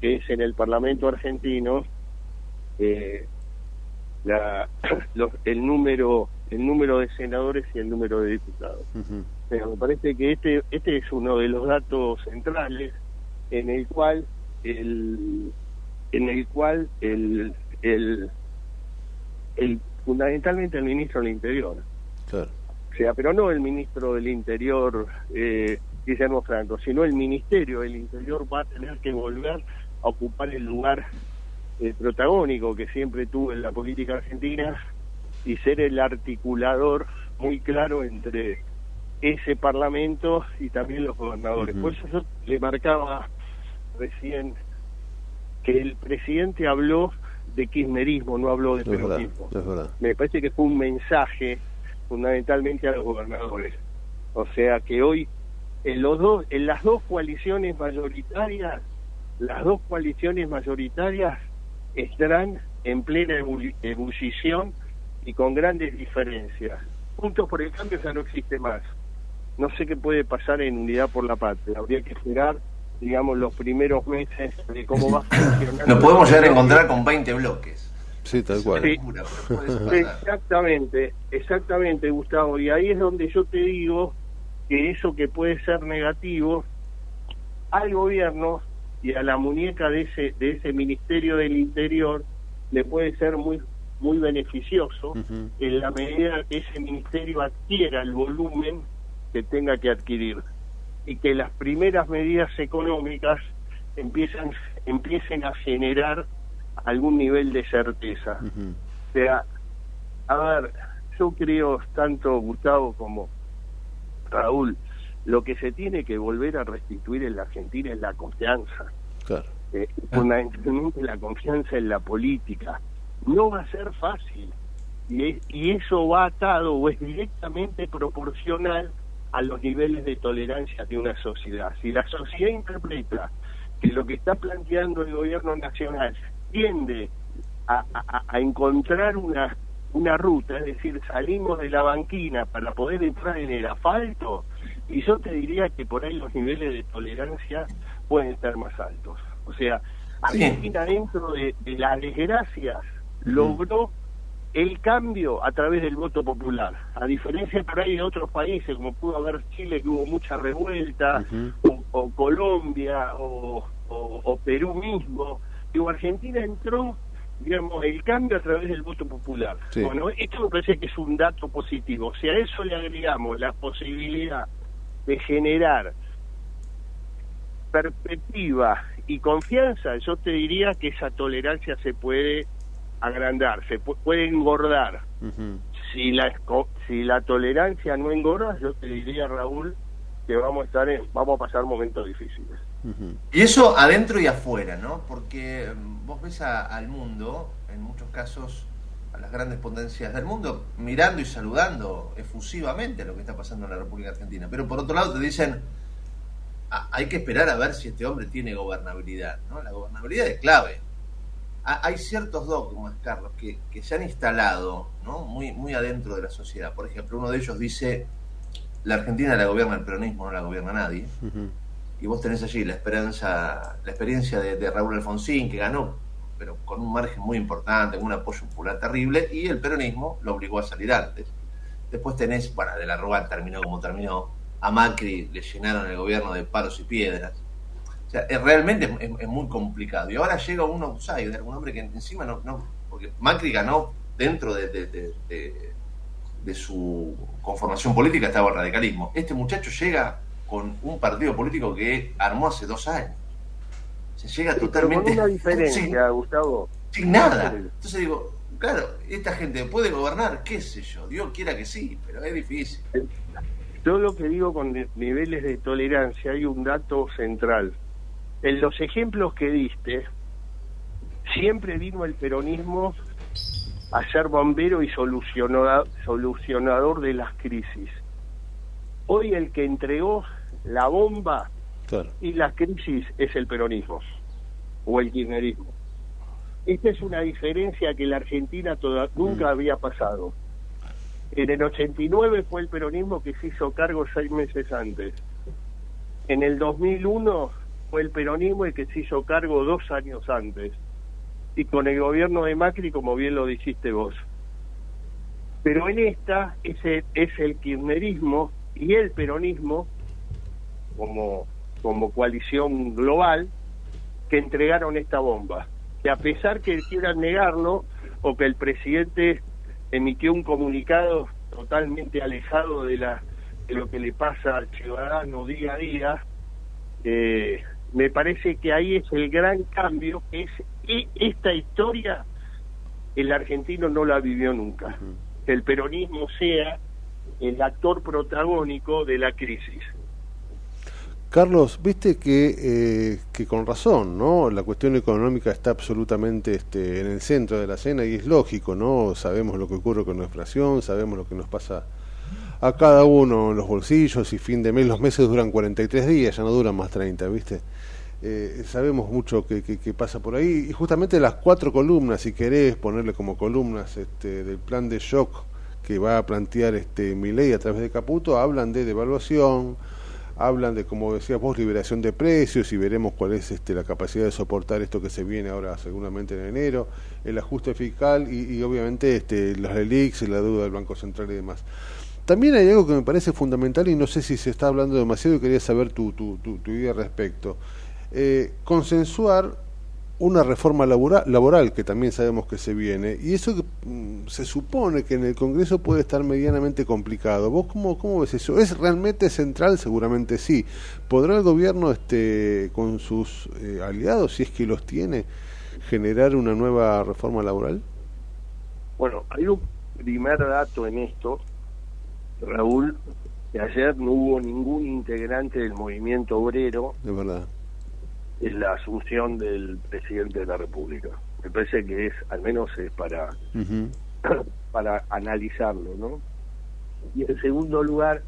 que es en el Parlamento argentino eh, la, los, el número el número de senadores y el número de diputados. Pero me parece que este este es uno de los datos centrales en el cual el en el cual el el, el fundamentalmente el ministro del Interior. O sea, pero no el ministro del Interior eh, Guillermo Franco, sino el Ministerio del Interior va a tener que volver a ocupar el lugar eh, protagónico que siempre tuvo en la política argentina y ser el articulador muy claro entre ese parlamento y también los gobernadores. Por eso yo le marcaba recién que el presidente habló de kirchnerismo, no habló de peronismo. Me parece que fue un mensaje fundamentalmente a los gobernadores. O sea que hoy en los dos en las dos coaliciones mayoritarias, las dos coaliciones mayoritarias estarán en plena ebullición y con grandes diferencias. Puntos por el cambio ya no existe más. No sé qué puede pasar en Unidad por la Patria. Habría que esperar, digamos, los primeros meses de cómo va funcionar. Nos podemos llegar a encontrar con 20 bloques. Sí, tal cual. exactamente, exactamente, Gustavo. Y ahí es donde yo te digo que eso que puede ser negativo al gobierno y a la muñeca de ese de ese Ministerio del Interior le puede ser muy muy beneficioso en la medida que ese ministerio adquiera el volumen que tenga que adquirir y que las primeras medidas económicas empiezan empiecen a generar algún nivel de certeza. O sea, a ver, yo creo tanto Gustavo como Raúl, lo que se tiene que volver a restituir en la Argentina es la confianza. Claro. Eh, fundamentalmente la confianza en la política. No va a ser fácil. Y, y eso va atado o es directamente proporcional a los niveles de tolerancia de una sociedad. Si la sociedad interpreta que lo que está planteando el gobierno nacional tiende a, a encontrar una una ruta, es decir, salimos de la banquina para poder entrar en el asfalto, y yo te diría que por ahí los niveles de tolerancia pueden estar más altos. O sea, Argentina dentro de, las desgracias logró el cambio a través del voto popular, a diferencia por ahí de otros países, como pudo haber Chile, que hubo mucha revuelta, o, Colombia, o, o Perú mismo, digo, Argentina entró digamos, el cambio a través del voto popular. Bueno, esto me parece que es un dato positivo. Si a eso le agregamos la posibilidad de generar perspectiva y confianza, yo te diría que esa tolerancia se puede agrandar, se puede engordar. Si la si la tolerancia no engorda, yo te diría Raúl que vamos a estar en, vamos a pasar momentos difíciles. Y eso adentro y afuera, ¿no? Porque mm, vos ves al mundo, en muchos casos, a las grandes potencias del mundo, mirando y saludando efusivamente lo que está pasando en la República Argentina. Pero por otro lado te dicen, ah, hay que esperar a ver si este hombre tiene gobernabilidad, ¿no? La gobernabilidad es clave. hay ciertos dogmas, Carlos, que, que, se han instalado, ¿no? Muy, muy adentro de la sociedad. Por ejemplo, uno de ellos dice, la Argentina la gobierna el peronismo, no la gobierna nadie y vos tenés allí la esperanza, la experiencia de, Raúl Alfonsín, que ganó, pero con un margen muy importante, con un apoyo popular terrible, y el peronismo lo obligó a salir antes. Después tenés, bueno, de la Rúa terminó como terminó, a Macri le llenaron el gobierno de palos y piedras. O sea, realmente es, muy complicado. Y ahora llega un outsider, un hombre que encima no, no porque Macri ganó dentro de, de, de su conformación política, estaba el radicalismo. Este muchacho llega con un partido político que armó hace dos años. Se llega totalmente. con una diferencia, Gustavo. Sin nada. Entonces digo, claro, esta gente puede gobernar, qué sé yo, Dios quiera que sí, pero es difícil. Yo lo que digo con niveles de tolerancia, hay un dato central. En los ejemplos que diste, siempre vino el peronismo a ser bombero y solucionador de las crisis. Hoy el que entregó la bomba y la crisis es el peronismo o el kirchnerismo. Esta es una diferencia que la Argentina toda, nunca mm. había pasado. En el 89 fue el peronismo que se hizo cargo seis meses antes. En el 2001 fue el peronismo el que se hizo cargo dos años antes. Y con el gobierno de Macri, como bien lo dijiste vos. Pero en esta es el, es el kirchnerismo y el peronismo, como, como coalición global, que entregaron esta bomba. Que a pesar que quieran negarlo, o que el presidente emitió un comunicado totalmente alejado de, la, de lo que le pasa al ciudadano día a día, eh, me parece que ahí es el gran cambio, que es y esta historia el argentino no la vivió nunca. Que el peronismo sea el actor protagónico de la crisis. Carlos, viste que, eh, que con razón, ¿no? La cuestión económica está absolutamente este, en el centro de la escena y es lógico, ¿no? Sabemos lo que ocurre con la inflación, sabemos lo que nos pasa a cada uno en los bolsillos y fin de mes, los meses duran 43 días, ya no duran más 30, ¿viste? Eh, sabemos mucho que, que, pasa por ahí y justamente las cuatro columnas, si querés ponerle como columnas este, del plan de shock que va a plantear este ley a través de Caputo, hablan de devaluación, hablan de, como decías vos, liberación de precios y veremos cuál es este, la capacidad de soportar esto que se viene ahora seguramente en enero, el ajuste fiscal y, obviamente este, los y la deuda del Banco Central y demás. También hay algo que me parece fundamental y no sé si se está hablando demasiado y quería saber tu, tu, tu, tu idea al respecto. Eh, consensuar una reforma laboral, laboral que también sabemos que se viene y eso mm, se supone que en el Congreso puede estar medianamente complicado. ¿Vos cómo, cómo ves eso? ¿Es realmente central? Seguramente sí. ¿Podrá el gobierno este, con sus eh, aliados, si es que los tiene, generar una nueva reforma laboral? Bueno, hay un primer dato en esto Raúl, que ayer no hubo ningún integrante del movimiento obrero de verdad. En la asunción del presidente de la República. Me parece que es, al menos es para, <coughs> para analizarlo, ¿no? Y en segundo lugar,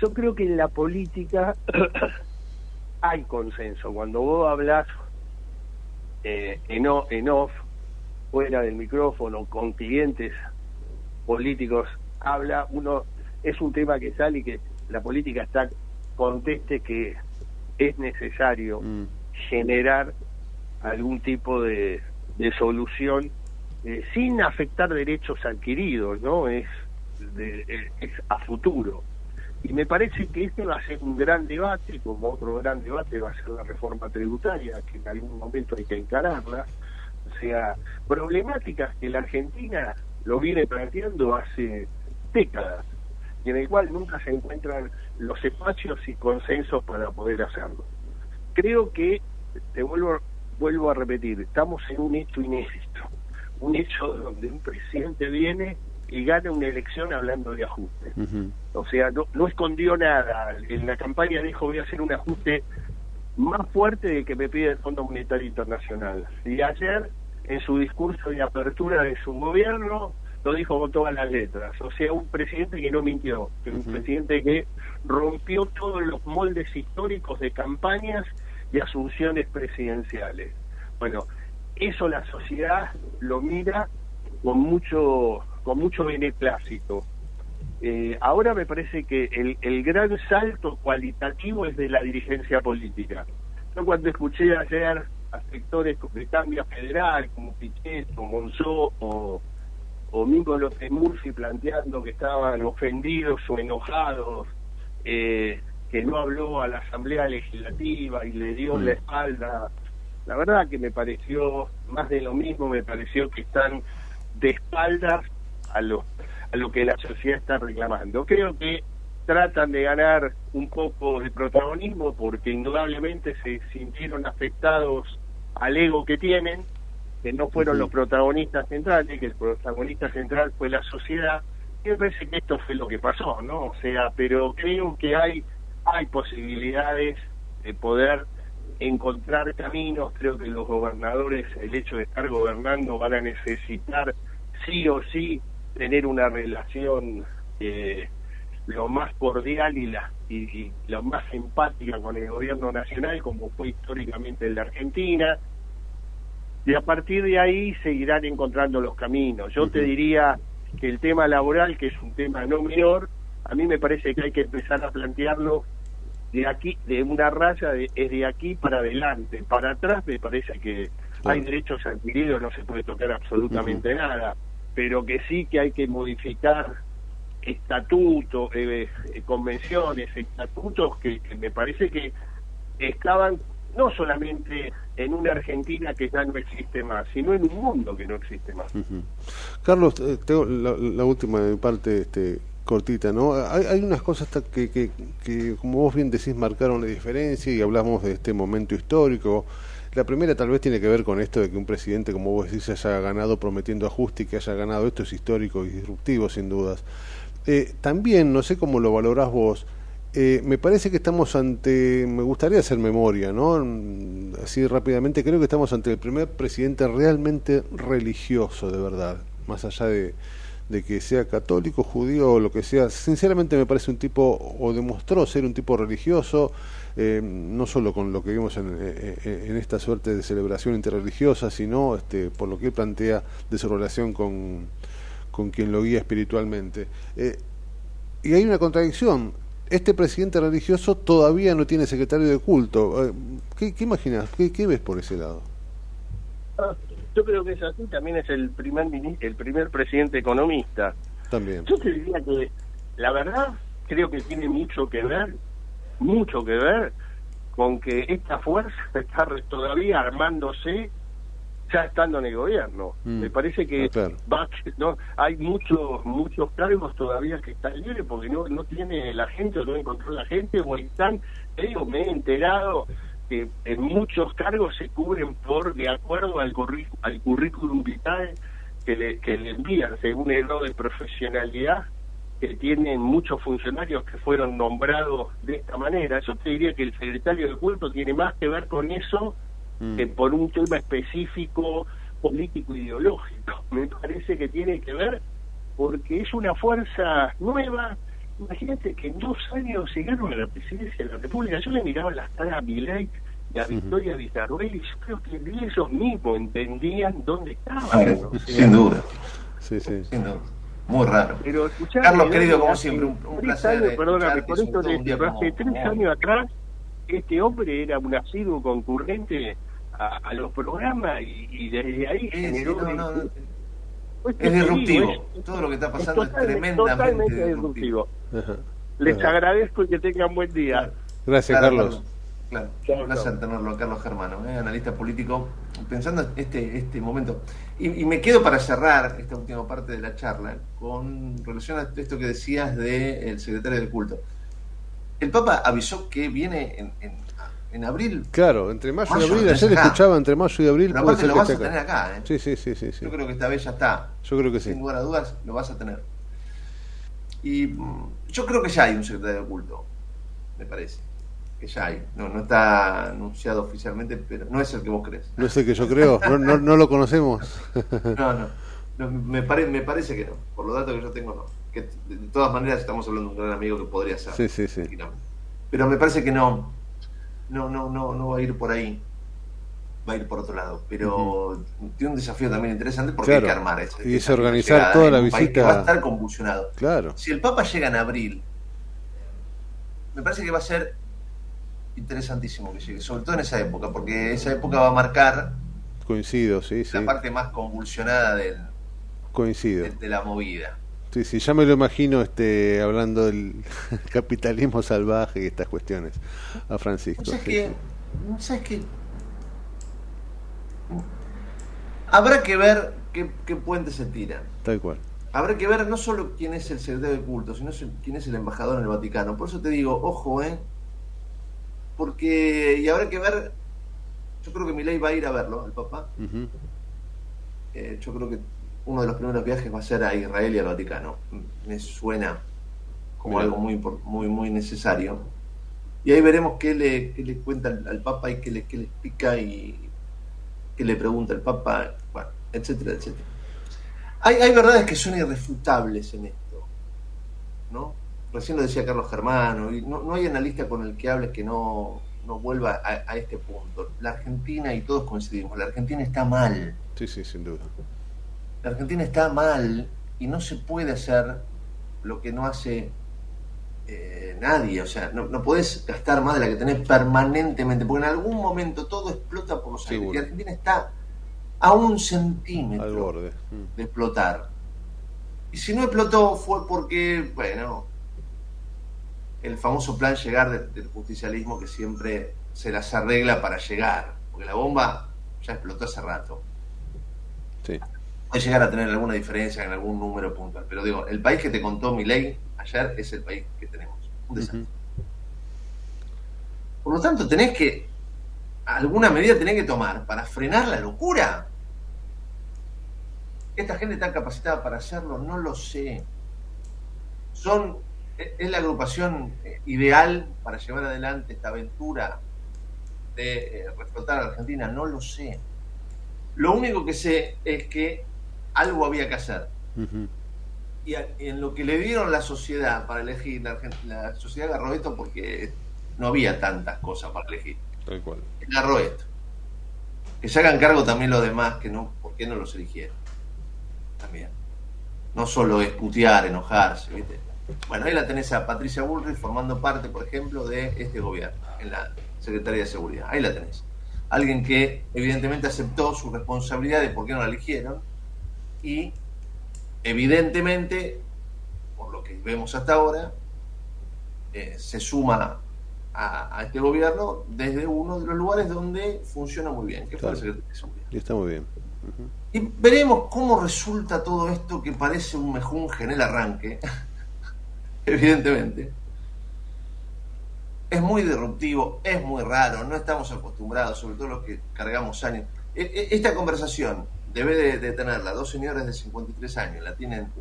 yo creo que en la política <coughs> hay consenso. Cuando vos hablas eh, en, en off, fuera del micrófono, con clientes políticos, habla uno es un tema que sale y que la política está conteste que es necesario mm. Generar algún tipo de, de solución eh, sin afectar derechos adquiridos, ¿no? Es, es a futuro. Y me parece que este va a ser un gran debate, como otro gran debate va a ser la reforma tributaria, que en algún momento hay que encararla. O sea, problemáticas que la Argentina lo viene planteando hace décadas y en el cual nunca se encuentran los espacios y consensos para poder hacerlo. Creo que, te vuelvo, vuelvo a repetir, estamos en un hecho inédito, un hecho donde un presidente viene y gana una elección hablando de ajuste. O sea, no, no escondió nada. En la campaña dijo voy a hacer un ajuste más fuerte de que me pide el Fondo Monetario Internacional. Y ayer, en su discurso de apertura de su gobierno, lo dijo con todas las letras. O sea, un presidente que no mintió, un presidente que rompió todos los moldes históricos de campañas y asunciones presidenciales. Bueno, eso la sociedad lo mira con mucho con mucho beneplácito. Eh, ahora me parece que el, el gran salto cualitativo es de la dirigencia política. Yo cuando escuché ayer a sectores de cambio federal como Pichetto, Monzó o o los de Murphy planteando que estaban ofendidos o enojados, eh, que no habló a la Asamblea Legislativa y le dio la mm. espalda. La verdad que me pareció más de lo mismo, me pareció que están de espaldas a lo, a lo que la sociedad está reclamando. Creo que tratan de ganar un poco de protagonismo porque indudablemente se sintieron afectados al ego que tienen que no fueron los protagonistas centrales, que el protagonista central fue la sociedad, y me parece que esto fue lo que pasó, ¿no? O sea, pero creo que hay, hay posibilidades de poder encontrar caminos, creo que los gobernadores, el hecho de estar gobernando, van a necesitar sí o sí tener una relación eh, lo más cordial y, la, y, lo más empática con el gobierno nacional, como fue históricamente en la Argentina, y a partir de ahí seguirán encontrando los caminos. Yo te diría que el tema laboral, que es un tema no menor, a mí me parece que hay que empezar a plantearlo de aquí, de una raya es de aquí para adelante. Para atrás me parece que hay derechos adquiridos, no se puede tocar absolutamente nada, pero que sí que hay que modificar estatutos, eh, eh, convenciones, estatutos que, me parece que estaban no solamente en una Argentina que ya no existe más, sino en un mundo que no existe más. Carlos, eh, tengo la, última de mi parte este, cortita, ¿no? Hay, hay unas cosas que, que, que, como vos bien decís, marcaron la diferencia y hablamos de este momento histórico la primera tal vez tiene que ver con esto de que un presidente, como vos decís, haya ganado prometiendo ajuste y que haya ganado. Esto es histórico y disruptivo, sin dudas. Eh, también, no sé cómo lo valorás vos, eh, me parece que estamos ante, me gustaría hacer memoria, ¿no? Así rápidamente, creo que estamos ante el primer presidente realmente religioso, de verdad, más allá de, de que sea católico, judío o lo que sea. Sinceramente me parece un tipo, o demostró ser un tipo religioso, eh, no solo con lo que vimos en, eh, eh, en, esta suerte de celebración interreligiosa, sino este, por lo que él plantea de su relación con, con quien lo guía espiritualmente. y hay una contradicción. Este presidente religioso todavía no tiene secretario de culto. ¿Qué, qué imaginas? ¿Qué, ves por ese lado? Yo creo que es así. También es el primer, el primer presidente economista. También. Yo te diría que, la verdad, creo que tiene mucho que ver mucho que ver con que esta fuerza <laughs> está todavía armándose ya estando en el gobierno. Mm. Me parece que ah, no, hay muchos muchos cargos todavía que están libres porque no no tiene la gente o no encontró la gente o están, digo, me he enterado que en muchos cargos se cubren por de acuerdo al, al currículum vital que le, que le envían según el grado de profesionalidad que tienen muchos funcionarios que fueron nombrados de esta manera. Yo te diría que el secretario de culto tiene más que ver con eso mm. que por un tema específico político ideológico. <laughs> Me parece que tiene que ver porque es una fuerza nueva. Imagínate que en dos años llegaron a la presidencia de la República. Yo le miraba las caras a Milei y a Victoria Villarruel y yo creo que ellos mismos entendían dónde estaban. Sin duda. Sí, sí. Sin duda. Muy raro. Pero Carlos, querido, como siempre, un, placer. perdóname, por esto de hace tres años atrás, este hombre era un asiduo concurrente a, los programas y, desde ahí generó. es disruptivo. Todo lo que está pasando es, tremendamente disruptivo. Les agradezco y que tengan buen día. Gracias, Carlos. Claro, un placer tenerlo, Carlos Germano, ¿eh? analista político, pensando este, este momento. Y, me quedo para cerrar esta última parte de la charla con relación a esto que decías del secretario del culto. El Papa avisó que viene en, en, abril. Claro, entre mayo, y abril. Ayer escuchaba entre mayo y abril. Pero aparte lo vas a tener acá. ¿eh? Sí, sí, sí, sí, Yo creo que esta vez ya está. Yo creo que sí. Sin lugar a dudas, lo vas a tener. Y mm, yo creo que ya hay un secretario del culto, me parece que ya hay. No, no está anunciado oficialmente, pero no es el que vos crees. No es el que yo creo, no, no, no lo conocemos. <laughs> no, no, me, me parece que no, por los datos que yo tengo no. Que de todas maneras estamos hablando de un gran amigo que podría ser. Sí, sí, sí. Pero me parece que no, no, no, no, no va a ir por ahí. Va a ir por otro lado, pero tiene un desafío también interesante porque hay que armar eso. Y es organizar toda la visita. va a estar convulsionado. Claro. Si el Papa llega en abril, me parece que va a ser interesantísimo que llegue, sobre todo en esa época, porque esa época va a marcar coincido, sí, la parte más convulsionada del coincido de, la movida. Sí, sí, ya me lo imagino este hablando del <laughs> capitalismo salvaje y estas cuestiones a Francisco. ¿Sabes que, ¿sabes que Habrá que ver qué, qué puente se tira. Tal cual. Habrá que ver no solo quién es el secretario de culto, sino quién es el embajador en el Vaticano. Por eso te digo, ojo, ¿eh? porque y habrá que ver yo creo que Milei va a ir a verlo al Papa eh, yo creo que uno de los primeros viajes va a ser a Israel y al Vaticano me suena como algo muy muy muy necesario y ahí veremos qué le, qué le cuenta al, Papa y qué le, qué le explica y qué le pregunta al Papa bueno, etcétera etcétera hay, hay verdades que son irrefutables en esto ¿no? recién lo decía Carlos Germano, y no, hay analista con el que hables que no, no vuelva a, este punto. La Argentina, y todos coincidimos, la Argentina está mal. Sí, sí, sin duda. La Argentina está mal y no se puede hacer lo que no hace eh, nadie, o sea, no, no podés gastar más de la que tenés permanentemente, porque en algún momento todo explota por los aires. Y Argentina está a un centímetro Mm. de explotar. Y si no explotó fue porque, bueno, el famoso plan llegar de- del justicialismo que siempre se las arregla para llegar, porque la bomba ya explotó hace rato. Sí. Puede llegar a tener alguna diferencia en algún número puntual, pero digo, el país que te contó mi ley ayer es el país que tenemos. Un desastre. Por lo tanto, tenés que, alguna medida tenés que tomar para frenar la locura. ¿Esta gente está capacitada para hacerlo? No lo sé. Son, e- es la agrupación eh, ideal para llevar adelante esta aventura de eh, reflotar a la Argentina, no lo sé. Lo único que sé es que algo había que hacer. Ujú. Y a- en lo que le dieron la sociedad para elegir, la, la sociedad agarró esto porque no había tantas cosas para elegir. Tal cual. Agarró esto. Que se hagan cargo también los demás, que no, ¿por qué no los eligieron? También. No solo es putear, enojarse, ¿viste? Bueno, ahí la tenés a Patricia Bullrich formando parte, por ejemplo, de este gobierno, en la Secretaría de Seguridad. Ahí la tenés. Alguien que evidentemente aceptó su responsabilidad de por qué no la eligieron y evidentemente, por lo que vemos hasta ahora, eh, se suma a, a este gobierno desde uno de los lugares donde funciona muy bien, que fue la Claro. De Seguridad. Y está muy bien. Y veremos cómo resulta todo esto que parece un mejunje en el arranque, <laughs> evidentemente. Es muy disruptivo, es muy raro, no estamos acostumbrados, sobre todo los que cargamos años. E- e- Esta conversación debe de, de tenerla dos señores de 53 años, la tienen,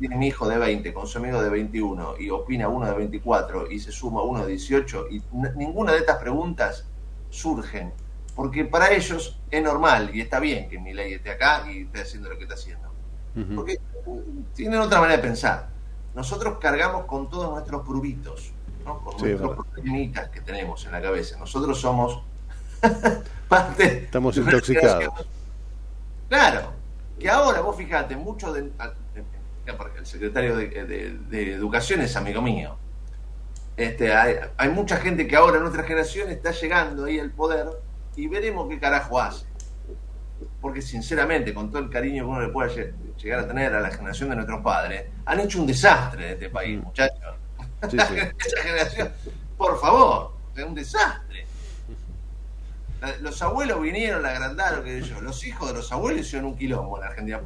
tiene mi hijo de 20 con su amigo de 21 y opina uno de 24 y se suma uno de 18 y ninguna de estas preguntas surgen porque para ellos es normal y está bien que mi ley esté acá y esté haciendo lo que está haciendo. Porque mm, tienen otra manera de pensar. Nosotros cargamos con todos nuestros prubitos, ¿no? con Sí, nuestros problemitas que tenemos en la cabeza. Nosotros somos <laughs> parte. Estamos intoxicados. Claro, que ahora vos fijate, mucho de. eh, El secretario de, de- de Educación es amigo mío. Este, hay, hay mucha gente que ahora, nuestra generación, está llegando ahí al poder y veremos qué carajo hace. Porque sinceramente, con todo el cariño que uno le puede lle- llegar a tener a la generación de nuestros padres, han hecho un desastre de este país, muchachos. Sí, sí. <laughs> Esa generación, por favor, es un desastre. La- Los abuelos vinieron, la agrandaron, que yo. Los hijos de los abuelos hicieron un quilombo en Argentina.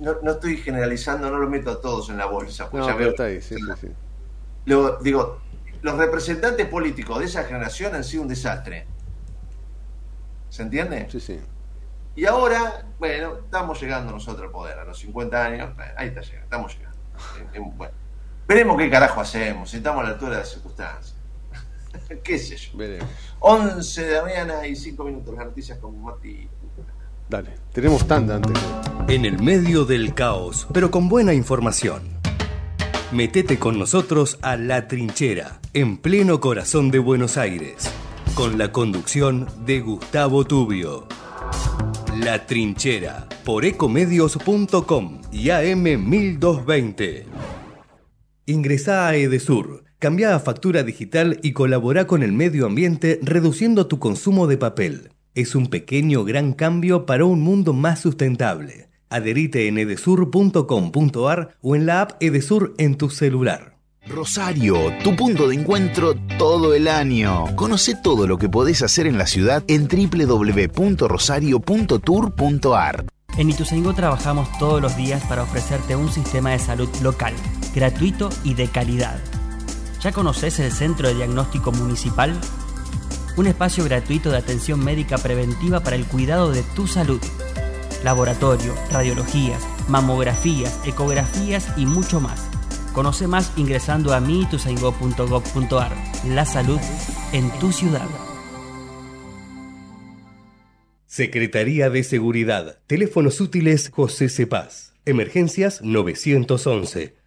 No, no estoy generalizando, no lo meto a todos en la bolsa. pues No, ya pero veo- está ahí, sí, sí, sí. Luego, digo, los representantes políticos de esa generación han sido un desastre. ¿Se entiende? Sí, sí. Y ahora, bueno, estamos llegando nosotros al poder, a los 50 años, ahí está llegando, estamos llegando. En- en- bueno, veremos qué carajo hacemos, si estamos a la altura de las circunstancias. <laughs> ¿Qué sé yo? Veremos. 11 de la mañana y 5 minutos las noticias con Mati. Dale. Tenemos tanda antes. En el medio del caos, pero con buena información. Metete con nosotros a La Trinchera, en pleno corazón de Buenos Aires, con la conducción de Gustavo Tubio. La Trinchera, por ecomedios.com y AM1220. Ingresá a Edesur, cambia a factura digital y colabora con el medio ambiente reduciendo tu consumo de papel. Es un pequeño gran cambio para un mundo más sustentable. Adherite en edesur.com.ar o en la app Edesur en tu celular. Rosario, tu punto de encuentro todo el año. Conoce todo lo que podés hacer en la ciudad en www.rosario.tour.ar. En Ituzaingó trabajamos todos los días para ofrecerte un sistema de salud local, gratuito y de calidad. ¿Ya conoces el Centro de Diagnóstico Municipal? Un espacio gratuito de atención médica preventiva para el cuidado de tu salud. Laboratorio, radiologías, mamografías, ecografías y mucho más. Conoce más ingresando a miituzaingó.gov.ar. La salud en tu ciudad. Secretaría de Seguridad. Teléfonos útiles José Cepaz. Emergencias 911.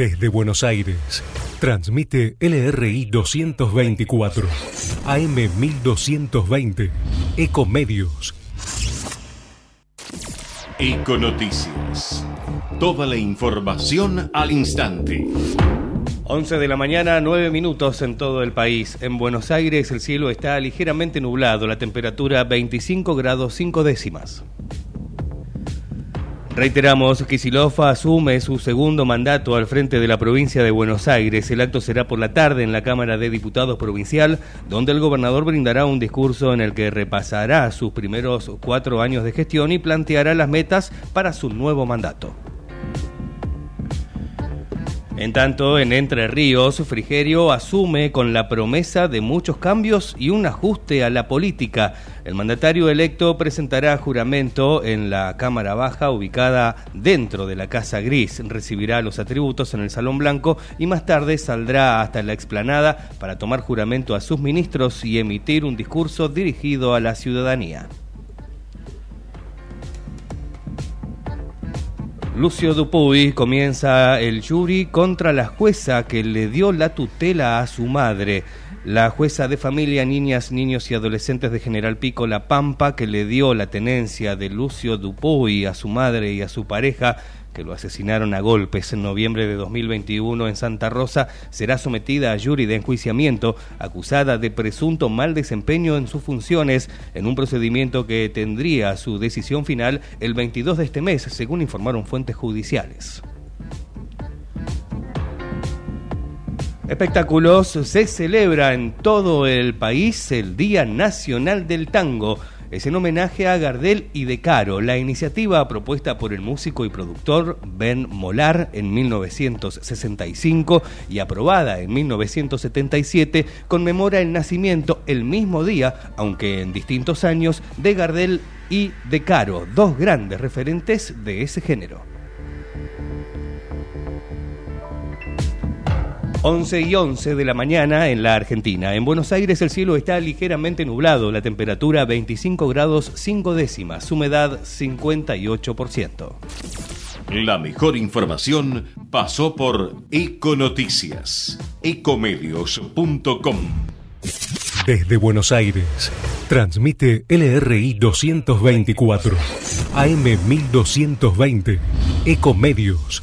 Desde Buenos Aires, transmite LRI 224, AM 1220, Ecomedios. Econoticias. Toda la información al instante. 11 de la mañana, 9 minutos en todo el país. En Buenos Aires el cielo está ligeramente nublado, la temperatura 25 grados 5 décimas. Reiteramos, Kisilov asume su segundo mandato al frente de la provincia de Buenos Aires. El acto será por la tarde en la Cámara de Diputados Provincial, donde el gobernador brindará un discurso en el que repasará sus primeros cuatro años de gestión y planteará las metas para su nuevo mandato. En tanto, en Entre Ríos, Frigerio asume con la promesa de muchos cambios y un ajuste a la política. El mandatario electo presentará juramento en la Cámara Baja, ubicada dentro de la Casa Gris. Recibirá los atributos en el Salón Blanco y más tarde saldrá hasta la explanada para tomar juramento a sus ministros y emitir un discurso dirigido a la ciudadanía. Lucio Dupuy comienza el jury contra la jueza que le dio la tutela a su madre. La jueza de familia, niñas, niños y adolescentes de General Pico La Pampa, que le dio la tenencia de Lucio Dupuy a su madre y a su pareja, que lo asesinaron a golpes en noviembre de 2021 en Santa Rosa, será sometida a jury de enjuiciamiento, acusada de presunto mal desempeño en sus funciones, en un procedimiento que tendría su decisión final el 22 de este mes, según informaron fuentes judiciales. Espectáculos, se celebra en todo el país el Día Nacional del Tango es en homenaje a Gardel y De Caro. La iniciativa propuesta por el músico y productor Ben Molar en 1965 y aprobada en 1977 conmemora el nacimiento el mismo día, aunque en distintos años, de Gardel y De Caro, dos grandes referentes de ese género. 11 y 11 de la mañana en la Argentina. En Buenos Aires el cielo está ligeramente nublado, la temperatura 25 grados 5 décimas, humedad 58%. La mejor información pasó por Econoticias, ecomedios.com. Desde Buenos Aires, transmite LRI 224, AM 1220, Ecomedios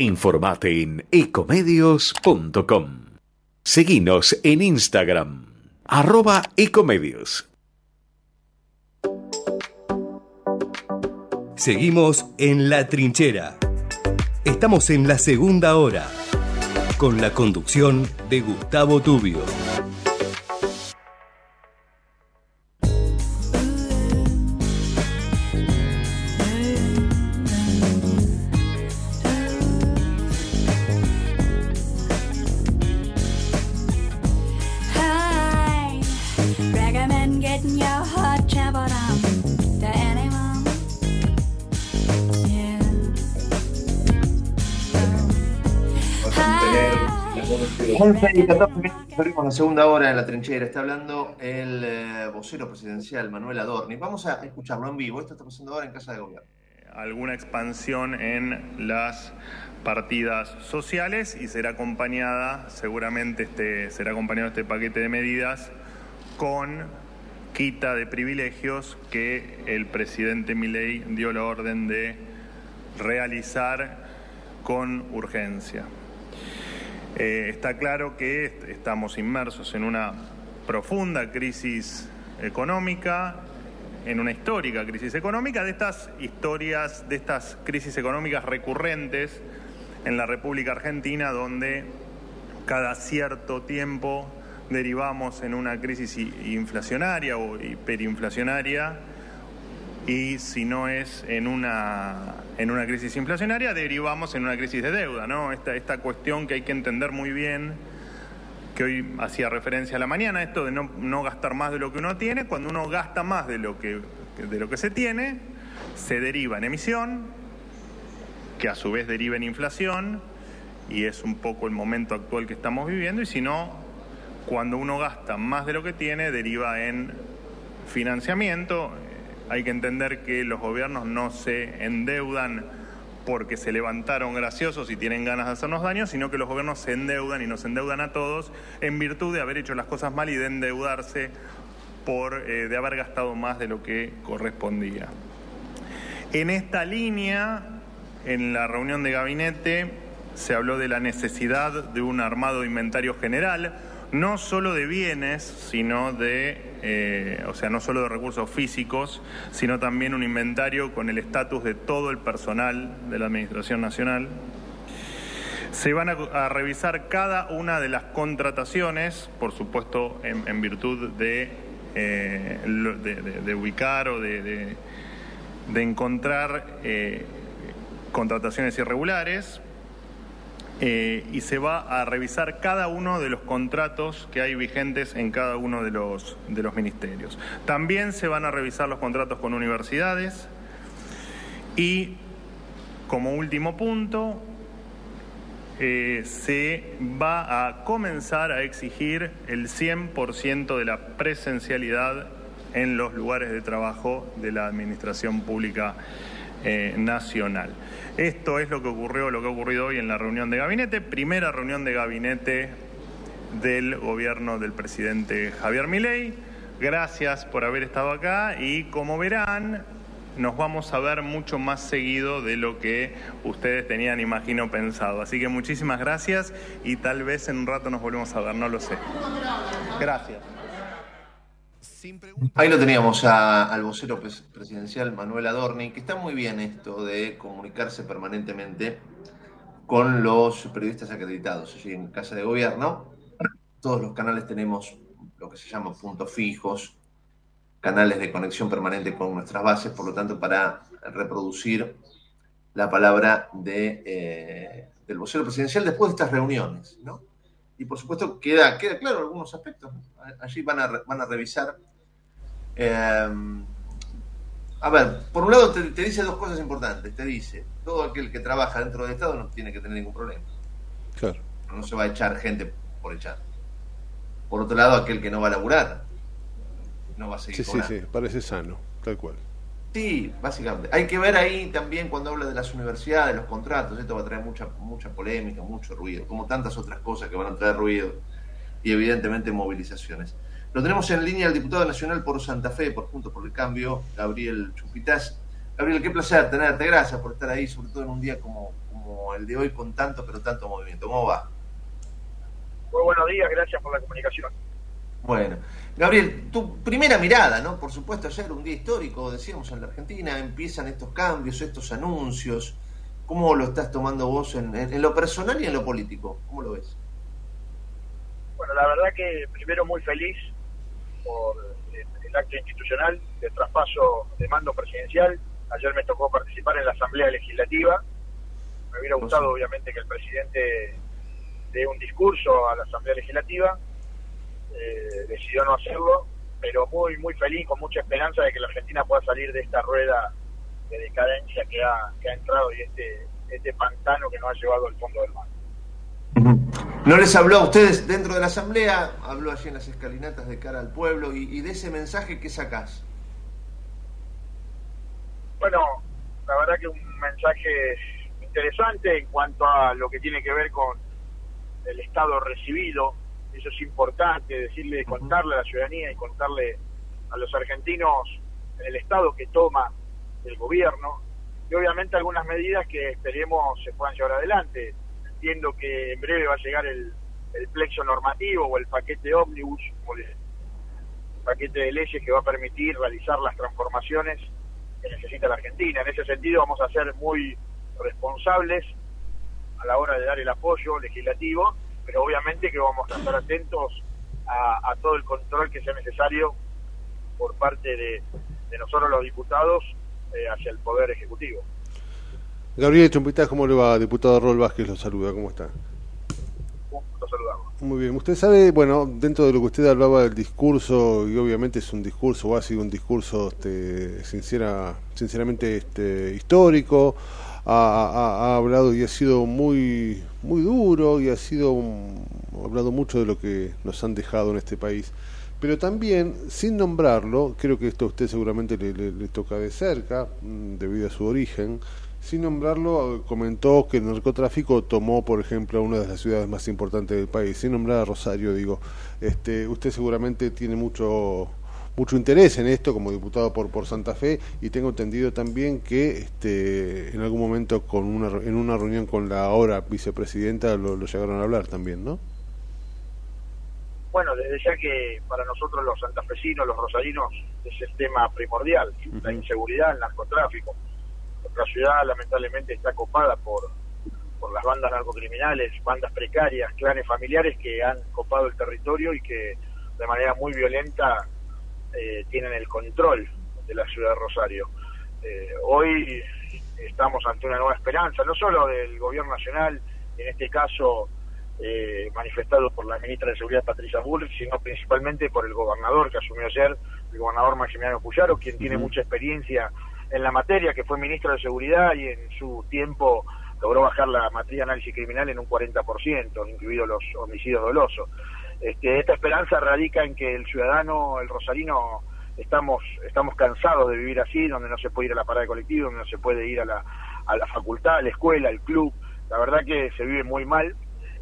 Informate en ecomedios.com. Seguinos en Instagram, arroba ecomedios. Seguimos en La Trinchera. Estamos en la segunda hora, con la conducción de Gustavo Tubio. 11 y 14 minutos, abrimos la segunda hora en la trinchera. Está hablando el eh, vocero presidencial Manuel Adorni. Vamos a escucharlo en vivo. Esto está pasando ahora en Casa de Gobierno. alguna expansión en las partidas sociales y será acompañada, seguramente este, será acompañado este paquete de medidas con quita de privilegios que el presidente Milei dio la orden de realizar con urgencia. Eh, está claro que est- estamos inmersos en una profunda crisis económica, en una histórica crisis económica, de estas historias, de estas crisis económicas recurrentes en la República Argentina, donde cada cierto tiempo derivamos en una crisis inflacionaria o hiperinflacionaria y si no es en una, en una crisis inflacionaria, derivamos en una crisis de deuda, ¿no? Esta, esta cuestión que hay que entender muy bien, que hoy hacía referencia a la mañana, esto de no, no gastar más de lo que uno tiene, cuando uno gasta más de lo que, de lo que se tiene, se deriva en emisión, que a su vez deriva en inflación, y es un poco el momento actual que estamos viviendo, y si no, cuando uno gasta más de lo que tiene, deriva en financiamiento. Hay que entender que los gobiernos no se endeudan porque se levantaron graciosos y tienen ganas de hacernos daño, sino que los gobiernos se endeudan y nos endeudan a todos en virtud de haber hecho las cosas mal y de endeudarse por eh, de haber gastado más de lo que correspondía. En esta línea, en la reunión de gabinete, se habló de la necesidad de un armado de inventario general, no solo de bienes, sino de, eh, o sea, no solo de recursos físicos, sino también un inventario con el estatus de todo el personal de la Administración Nacional. Se van a, revisar cada una de las contrataciones, por supuesto, en, virtud de, eh, de, de- de ubicar o de encontrar eh, contrataciones irregulares eh, y se va a revisar cada uno de los contratos que hay vigentes en cada uno de los, ministerios. También se van a revisar los contratos con universidades y, como último punto, eh, se va a comenzar a exigir el 100% de la presencialidad en los lugares de trabajo de la Administración Pública eh, Nacional. Esto es lo que ocurrió, lo que ha ocurrido hoy en la reunión de gabinete, primera reunión de gabinete del gobierno del presidente Javier Milei. Gracias por haber estado acá y como verán, nos vamos a ver mucho más seguido de lo que ustedes tenían, imagino, pensado. Así que muchísimas gracias y tal vez en un rato nos volvemos a ver, no lo sé. Gracias. Ahí lo teníamos al vocero pres- presidencial Manuel Adorni, que está muy bien esto de comunicarse permanentemente con los periodistas acreditados allí en Casa de Gobierno. Todos los canales tenemos lo que se llama puntos fijos, canales de conexión permanente con nuestras bases, por lo tanto, para reproducir la palabra eh, del vocero presidencial después de estas reuniones, ¿no? Y por supuesto queda, claro algunos aspectos. Allí van a revisar. Eh, a ver, por un lado te, te dice dos cosas importantes. Te dice, todo aquel que trabaja dentro del Estado no tiene que tener ningún problema. Claro. No se va a echar gente por echar. Por otro lado, aquel que no va a laburar, no va a seguir Sí, sí, sí, parece sano, tal cual. Sí, básicamente. Hay que ver ahí también cuando habla de las universidades, los contratos, esto va a traer mucha, mucha polémica, mucho ruido, como tantas otras cosas que van a traer ruido y evidentemente movilizaciones. Lo tenemos en línea el diputado nacional por Santa Fe, por Juntos por el Cambio, Gabriel Chupitas. Gabriel, qué placer tenerte, gracias por estar ahí, sobre todo en un día como, como el de hoy con tanto, pero tanto movimiento. ¿Cómo va? Muy buenos días, gracias por la comunicación. Bueno, Gabriel, tu primera mirada, ¿no? Por supuesto, ayer un día histórico, decíamos en la Argentina, empiezan estos cambios, estos anuncios. ¿Cómo lo estás tomando vos en, en- en lo personal y en lo político? ¿Cómo lo ves? Bueno, la verdad que primero muy feliz por el, el acto institucional de traspaso de mando presidencial. Ayer me tocó participar en la Asamblea Legislativa. Me hubiera gustado, obviamente, que el presidente dé un discurso a la Asamblea Legislativa. Eh, decidió no hacerlo, pero muy, muy feliz, con mucha esperanza de que la Argentina pueda salir de esta rueda de decadencia que ha, que ha entrado y este, este pantano que nos ha llevado al fondo del mar. ¿No les habló a ustedes dentro de la Asamblea? Habló allí en las escalinatas de cara al pueblo y, y de ese mensaje, ¿qué sacás? Bueno, la verdad que un mensaje interesante en cuanto a lo que tiene que ver con el Estado recibido. Eso es importante, decirle, contarle a la ciudadanía y contarle a los argentinos en el Estado que toma el gobierno. Y obviamente algunas medidas que esperemos se puedan llevar adelante. Entiendo que en breve va a llegar el, el plexo normativo o el paquete ómnibus, le- paquete de leyes que va a permitir realizar las transformaciones que necesita la Argentina. En ese sentido vamos a ser muy responsables a la hora de dar el apoyo legislativo, pero obviamente que vamos a estar atentos a, todo el control que sea necesario por parte de, de nosotros los diputados eh, hacia el Poder Ejecutivo. Gabriel Chumpitaz, ¿cómo le va? Diputado Rol Vázquez lo saluda, ¿cómo está? Muy bien, usted sabe, bueno, dentro de lo que usted hablaba del discurso, y obviamente es un discurso, o ha sido un discurso este, sincera, sinceramente este, histórico, ha, ha- ha hablado y ha sido muy, muy duro y ha sido ha hablado mucho de lo que nos han dejado en este país. Pero también, sin nombrarlo, creo que esto a usted seguramente le, le- le toca de cerca, mm, debido a su origen, sin nombrarlo, comentó que el narcotráfico tomó, por ejemplo, una de las ciudades más importantes del país, sin nombrar a Rosario, digo. Este, usted seguramente tiene mucho mucho interés en esto como diputado por por Santa Fe y tengo entendido también que este en algún momento con una en una reunión con la ahora vicepresidenta lo, lo llegaron a hablar también, ¿no? Bueno, desde ya que para nosotros los santafesinos, los rosarinos, es el tema primordial, la inseguridad, el narcotráfico. Nuestra ciudad lamentablemente está copada por, por las bandas narcocriminales, bandas precarias, clanes familiares que han copado el territorio y que de manera muy violenta eh, tienen el control de la ciudad de Rosario. Eh, hoy estamos ante una nueva esperanza, no solo del gobierno nacional, en este caso eh, manifestado por la ministra de Seguridad Patricia Bullrich, sino principalmente por el gobernador que asumió ayer, el gobernador Maximiliano Puyaro, quien tiene mucha experiencia en la materia, que fue ministro de Seguridad y en su tiempo logró bajar la matriz de análisis criminal en un 40%, incluidos los homicidios dolosos. Este, esta esperanza radica en que el ciudadano, el rosarino, estamos estamos cansados de vivir así, donde no se puede ir a la parada de colectivo, donde no se puede ir a la, a la facultad, a la escuela, al club. La verdad que se vive muy mal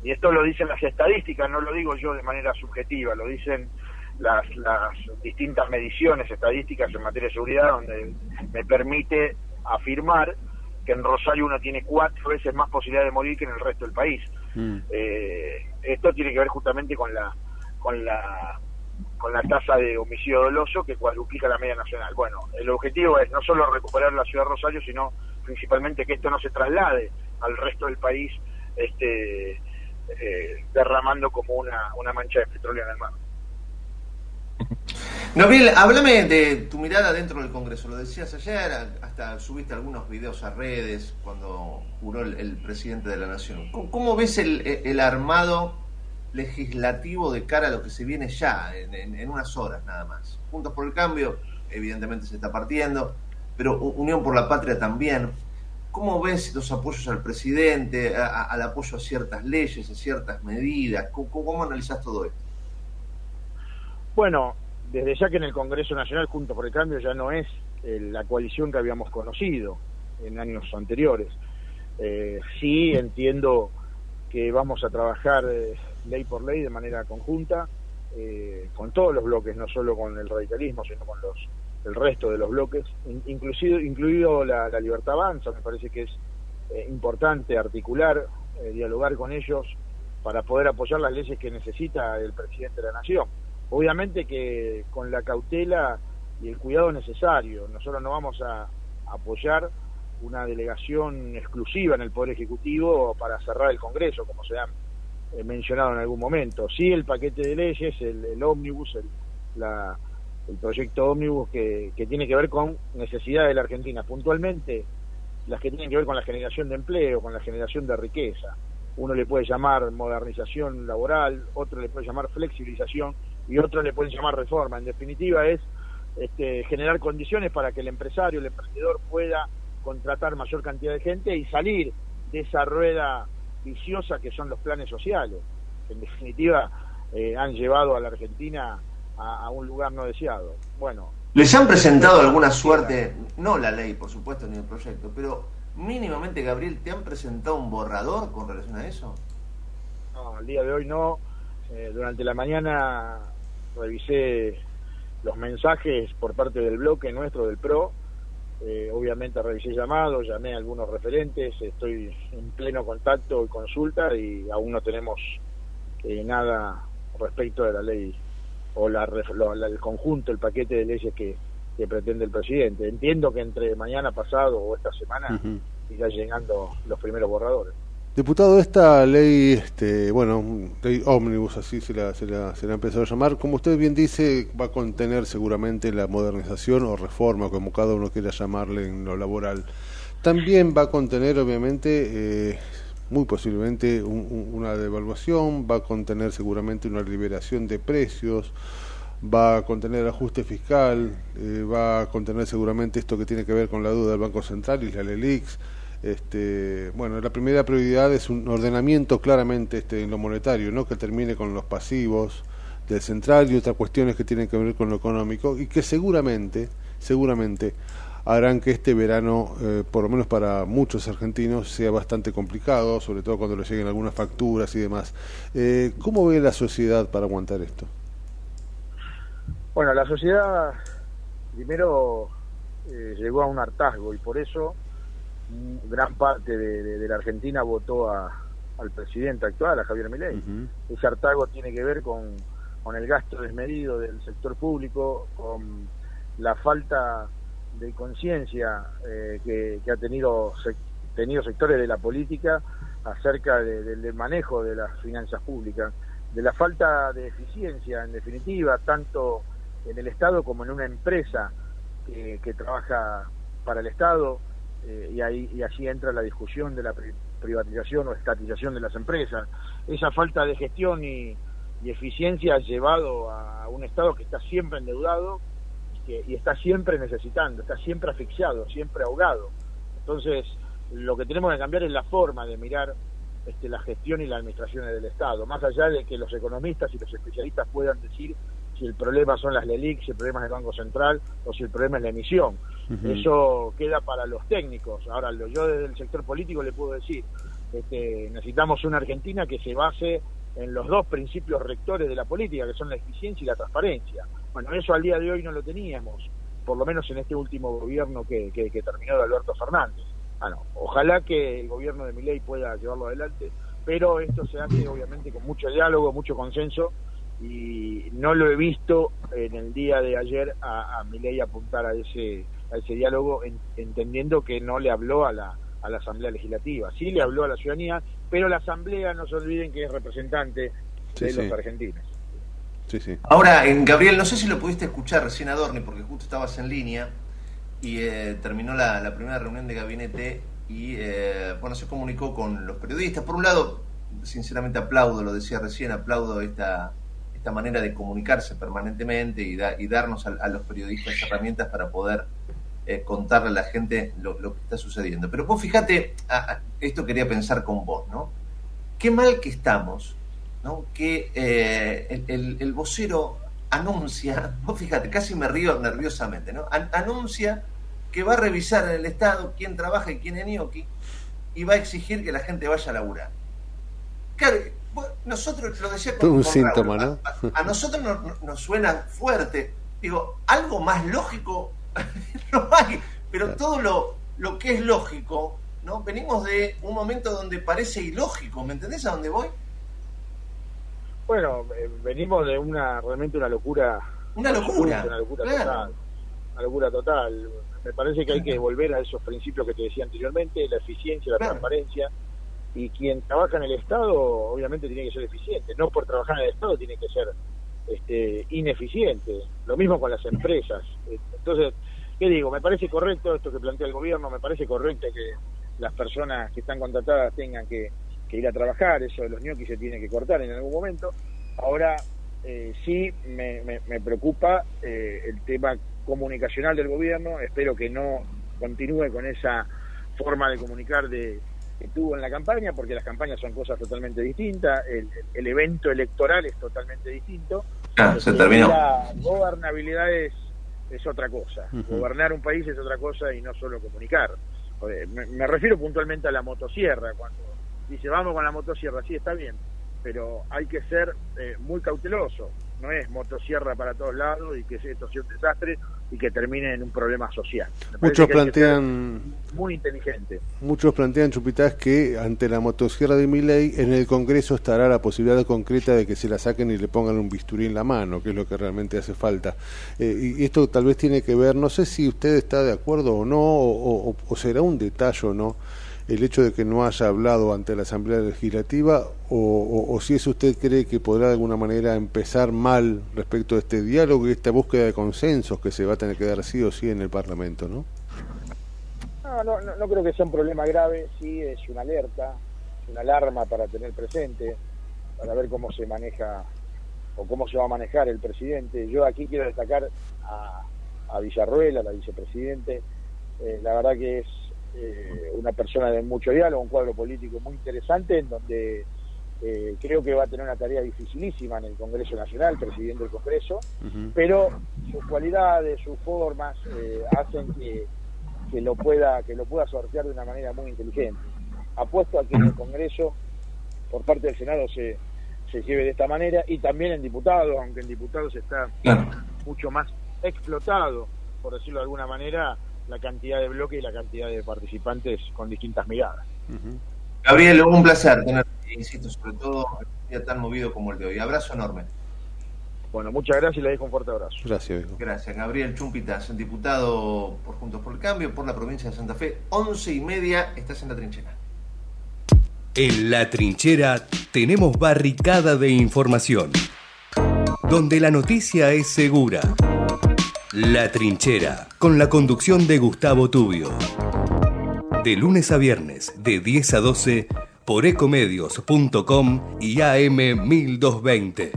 y esto lo dicen las estadísticas, no lo digo yo de manera subjetiva, lo dicen las, las distintas mediciones estadísticas en materia de seguridad, donde me permite afirmar que en Rosario uno tiene cuatro veces más posibilidad de morir que en el resto del país. Eh, esto tiene que ver justamente con la con la con la tasa de homicidio doloso que cuadruplica la media nacional. Bueno, el objetivo es no solo recuperar la ciudad de Rosario, sino principalmente que esto no se traslade al resto del país este eh, derramando como una, una mancha de petróleo en el mar. Gabriel, háblame de tu mirada dentro del Congreso. Lo decías ayer, hasta subiste algunos videos a redes cuando juró el, presidente de la Nación. ¿Cómo, ves el, armado legislativo de cara a lo que se viene ya, en, unas horas nada más? Juntos por el Cambio, evidentemente se está partiendo, pero Unión por la Patria también. ¿Cómo ves los apoyos al presidente, al apoyo a ciertas leyes, a ciertas medidas? ¿Cómo, cómo analizas todo esto? Bueno, desde ya que en el Congreso Nacional Juntos por el Cambio ya no es eh, la coalición que habíamos conocido en años anteriores. Eh, sí entiendo que vamos a trabajar eh, ley por ley de manera conjunta eh, con todos los bloques, no solo con el radicalismo, sino con los el resto de los bloques, in, inclusive, incluido la, Libertad Avanza, me parece que es eh, importante articular, dialogar con ellos para poder apoyar las leyes que necesita el presidente de la Nación. Obviamente que con la cautela y el cuidado necesario, nosotros no vamos a apoyar una delegación exclusiva en el Poder Ejecutivo para cerrar el Congreso, como se ha eh, mencionado en algún momento. Sí, el paquete de leyes, el, el ómnibus, el, la, el proyecto ómnibus que, que tiene que ver con necesidades de la Argentina, puntualmente las que tienen que ver con la generación de empleo, con la generación de riqueza. Uno le puede llamar modernización laboral, otro le puede llamar flexibilización y otro le puede llamar reforma. En definitiva es este, generar condiciones para que el empresario, el emprendedor pueda contratar mayor cantidad de gente y salir de esa rueda viciosa que son los planes sociales. En definitiva, eh, han llevado a la Argentina a, a, un lugar no deseado. Bueno. ¿Les han presentado alguna suerte, no la ley, por supuesto, ni el proyecto, pero mínimamente, Gabriel, ¿te han presentado un borrador con relación a eso? No, al día de hoy no. Eh, durante la mañana revisé los mensajes por parte del bloque nuestro, del PRO, eh, obviamente revisé llamados, llamé a algunos referentes, estoy en pleno contacto y consulta y aún no tenemos eh, nada respecto de la ley o la, la, el conjunto, el paquete de leyes que, que, pretende el presidente. Entiendo que entre mañana pasado o esta semana uh -huh. irá llegando los primeros borradores. Diputado, esta ley, este, bueno, ley ómnibus, así se la, se, la, se la a llamar, como usted bien dice, va a contener seguramente la modernización o reforma, como cada uno quiera llamarle en lo laboral. También va a contener, obviamente, eh, muy posiblemente un, un, una devaluación, va a contener seguramente una liberación de precios, va a contener ajuste fiscal, eh, va a contener seguramente esto que tiene que ver con la deuda del Banco Central y la LELIX este, bueno, la primera prioridad es un ordenamiento claramente este, en lo monetario, ¿no? que termine con los pasivos del central y otras cuestiones que tienen que ver con lo económico y que seguramente, seguramente harán que este verano, eh, por lo menos para muchos argentinos, sea bastante complicado, sobre todo cuando le lleguen algunas facturas y demás. Eh, ¿Cómo ve la sociedad para aguantar esto? Bueno, la sociedad primero eh, llegó a un hartazgo y por eso gran parte de, de, de la Argentina votó a, al presidente actual, a Javier Milei. Uh -huh. Ese hartago tiene que ver con, con el gasto desmedido del sector público, con la falta de conciencia eh, que, que, ha tenido, se, tenido sectores de la política acerca de, de, del manejo de las finanzas públicas, de la falta de eficiencia, en definitiva, tanto en el Estado como en una empresa que, que trabaja para el Estado, eh, y, ahí, y allí entra la discusión de la privatización o estatización de las empresas. Esa falta de gestión y, eficiencia ha llevado a un Estado que está siempre endeudado y, está siempre necesitando, está siempre asfixiado, siempre ahogado. Entonces, lo que tenemos que cambiar es la forma de mirar este, la gestión y la administración del Estado, más allá de que los economistas y los especialistas puedan decir si el problema son las LELIC, si el problema es el Banco Central o si el problema es la emisión. Eso queda para los técnicos. Ahora, lo, yo desde el sector político le puedo decir, este, necesitamos una Argentina que se base en los dos principios rectores de la política, que son la eficiencia y la transparencia. Bueno, eso al día de hoy no lo teníamos, por lo menos en este último gobierno que, que, que terminó de Alberto Fernández. Bueno, ojalá que el gobierno de Milei pueda llevarlo adelante, pero esto se hace obviamente con mucho diálogo, mucho consenso, y no lo he visto en el día de ayer a, a Milei apuntar a ese, a ese diálogo, en- entendiendo que no le habló a la, a la Asamblea Legislativa, sí le habló a la ciudadanía, pero la Asamblea no se olviden que es representante Sí, de sí. los argentinos. Sí, sí. Ahora, en Gabriel, no sé si lo pudiste escuchar recién a Dorni, porque justo estabas en línea y eh, terminó la, la primera reunión de gabinete y, eh, bueno, se comunicó con los periodistas. Por un lado, sinceramente aplaudo, lo decía recién, aplaudo esta, esta manera de comunicarse permanentemente y, da- y darnos a, a los periodistas herramientas para poder eh, contarle a la gente lo, lo que está sucediendo. Pero vos fíjate, esto quería pensar con vos, ¿no? Qué mal que estamos, ¿no? Que eh, el, el- el vocero anuncia, <laughs> vos fíjate, casi me río nerviosamente, ¿no? An- anuncia que va a revisar en el Estado quién trabaja y quién es ñoqui y va a exigir que la gente vaya a laburar. Claro, nosotros lo decía con, Un con síntoma, Raúl, ¿no? a nosotros nos, nos- nos suena fuerte. Digo, algo más lógico <laughs> no hay, pero todo lo, lo que es lógico, ¿no? Venimos de un momento donde parece ilógico, ¿me entendés a dónde voy? Bueno, eh, venimos de una realmente una locura. Una locura, Una locura claro. total. Una locura total. Me parece que hay que volver a esos principios que te decía anteriormente, la eficiencia, la transparencia. Y quien trabaja en el Estado, obviamente, tiene que ser eficiente. No por trabajar en el Estado tiene que ser este, ineficiente. Lo mismo con las empresas. Entonces, ¿qué digo? Me parece correcto esto que plantea el gobierno, me parece correcto que las personas que están contratadas tengan que, que ir a trabajar, eso de los ñoquis se tiene que cortar en algún momento. Ahora, eh, sí me, me- me preocupa eh, el tema comunicacional del gobierno, espero que no continúe con esa forma de comunicar de, que tuvo en la campaña, porque las campañas son cosas totalmente distintas, el, el evento electoral es totalmente distinto. Ah, se terminó. La gobernabilidad es, es otra cosa, gobernar un país es otra cosa y no solo comunicar. Me, me refiero puntualmente a la motosierra, cuando dice vamos con la motosierra, sí está bien, pero hay que ser eh, muy cauteloso, no es motosierra para todos lados y que esto sea un desastre y que termine en un problema social. Me Muchos plantean muy inteligente. Muchos plantean, Chupitaz, que ante la motosierra de Milei en el Congreso estará la posibilidad concreta de que se la saquen y le pongan un bisturí en la mano, que es lo que realmente hace falta. Eh, y esto tal vez tiene que ver, no sé si usted está de acuerdo o no, o, o- o será un detalle o no, el hecho de que no haya hablado ante la Asamblea Legislativa, o, si eso usted cree que podrá de alguna manera empezar mal respecto a este diálogo y esta búsqueda de consensos que se va a tener que dar sí o sí en el Parlamento, ¿no? No, no, no, creo que sea un problema grave, sí es una alerta, es una alarma para tener presente, para ver cómo se maneja o cómo se va a manejar el presidente. Yo aquí quiero destacar a, a a la vicepresidente, Eh, la verdad que es eh, una persona de mucho diálogo, un cuadro político muy interesante en donde eh, creo que va a tener una tarea dificilísima en el Congreso Nacional, presidiendo el Congreso, pero sus cualidades, sus formas eh, hacen que, que lo pueda que lo pueda sortear de una manera muy inteligente. Apuesto a que en el Congreso, por parte del Senado, se, se lleve de esta manera y también en diputados, aunque en diputados está mucho más explotado, por decirlo de alguna manera, la cantidad de bloques y la cantidad de participantes con distintas miradas. Gabriel, un placer tenerte, insisto, sobre todo en un día tan movido como el de hoy. Abrazo enorme. Bueno, muchas gracias y le dejo un fuerte abrazo. Gracias. Gracias, Gabriel Chumpitas, diputado por Juntos por el Cambio, por la provincia de Santa Fe. Once y media, estás en la trinchera. En la trinchera tenemos barricada de información, donde la noticia es segura. La trinchera, con la conducción de Gustavo Tubio. De lunes a viernes, de 10 a 12, por ecomedios.com y AM 1220.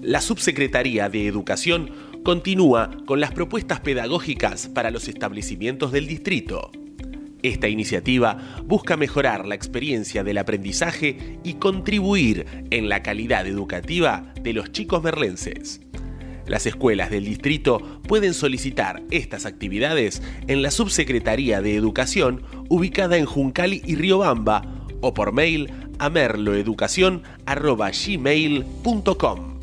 La Subsecretaría de Educación continúa con las propuestas pedagógicas para los establecimientos del distrito. Esta iniciativa busca mejorar la experiencia del aprendizaje y contribuir en la calidad educativa de los chicos merlenses. Las escuelas del distrito pueden solicitar estas actividades en la Subsecretaría de Educación ubicada en Juncali y Riobamba o por mail a merloeducación.gmail.com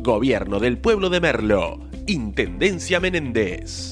Gobierno del Pueblo de Merlo, Intendencia Menéndez.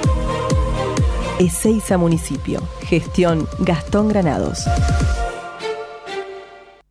Ezeiza Municipio. Gestión Gastón Granados.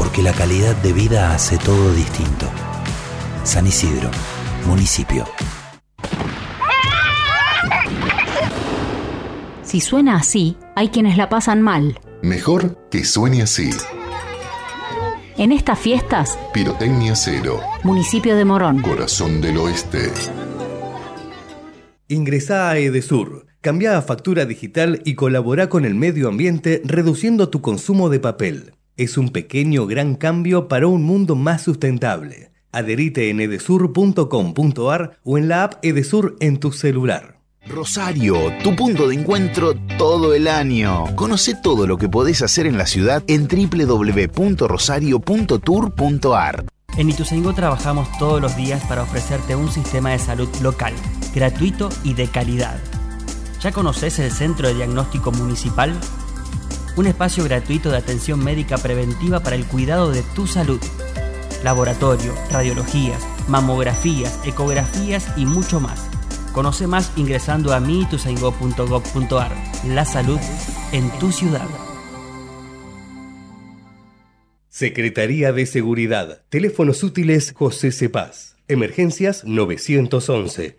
porque la calidad de vida hace todo distinto. San Isidro, municipio. Si suena así, hay quienes la pasan mal. Mejor que suene así. En estas fiestas, Pirotecnia Cero. municipio de Morón. Corazón del Oeste. Ingresá a Edesur, cambia a factura digital y colabora con el medio ambiente reduciendo tu consumo de papel. Es un pequeño gran cambio para un mundo más sustentable. Adherite en edesur.com.ar o en la app Edesur en tu celular. Rosario, tu punto de encuentro todo el año. Conoce todo lo que podés hacer en la ciudad en www.rosario.tour.ar. En Ituzaingó trabajamos todos los días para ofrecerte un sistema de salud local, gratuito y de calidad. ¿Ya conoces el Centro de Diagnóstico Municipal? Un espacio gratuito de atención médica preventiva para el cuidado de tu salud. Laboratorio, radiologías, mamografías, ecografías y mucho más. Conoce más ingresando a miituzaingó.gov.ar. La salud en tu ciudad. Secretaría de Seguridad. Teléfonos útiles José Cepaz. Emergencias 911.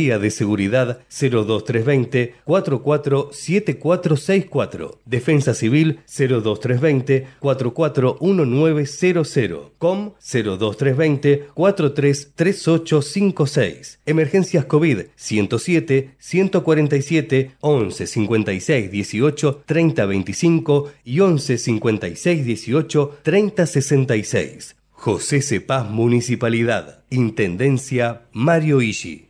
de Seguridad 02320 447464. Defensa Civil 02320 441900. COM 02320 433856. Emergencias COVID 107 147 11 56 18 30 25 y 11 56 18 30 66. José Cepaz Municipalidad. Intendencia Mario Ishi.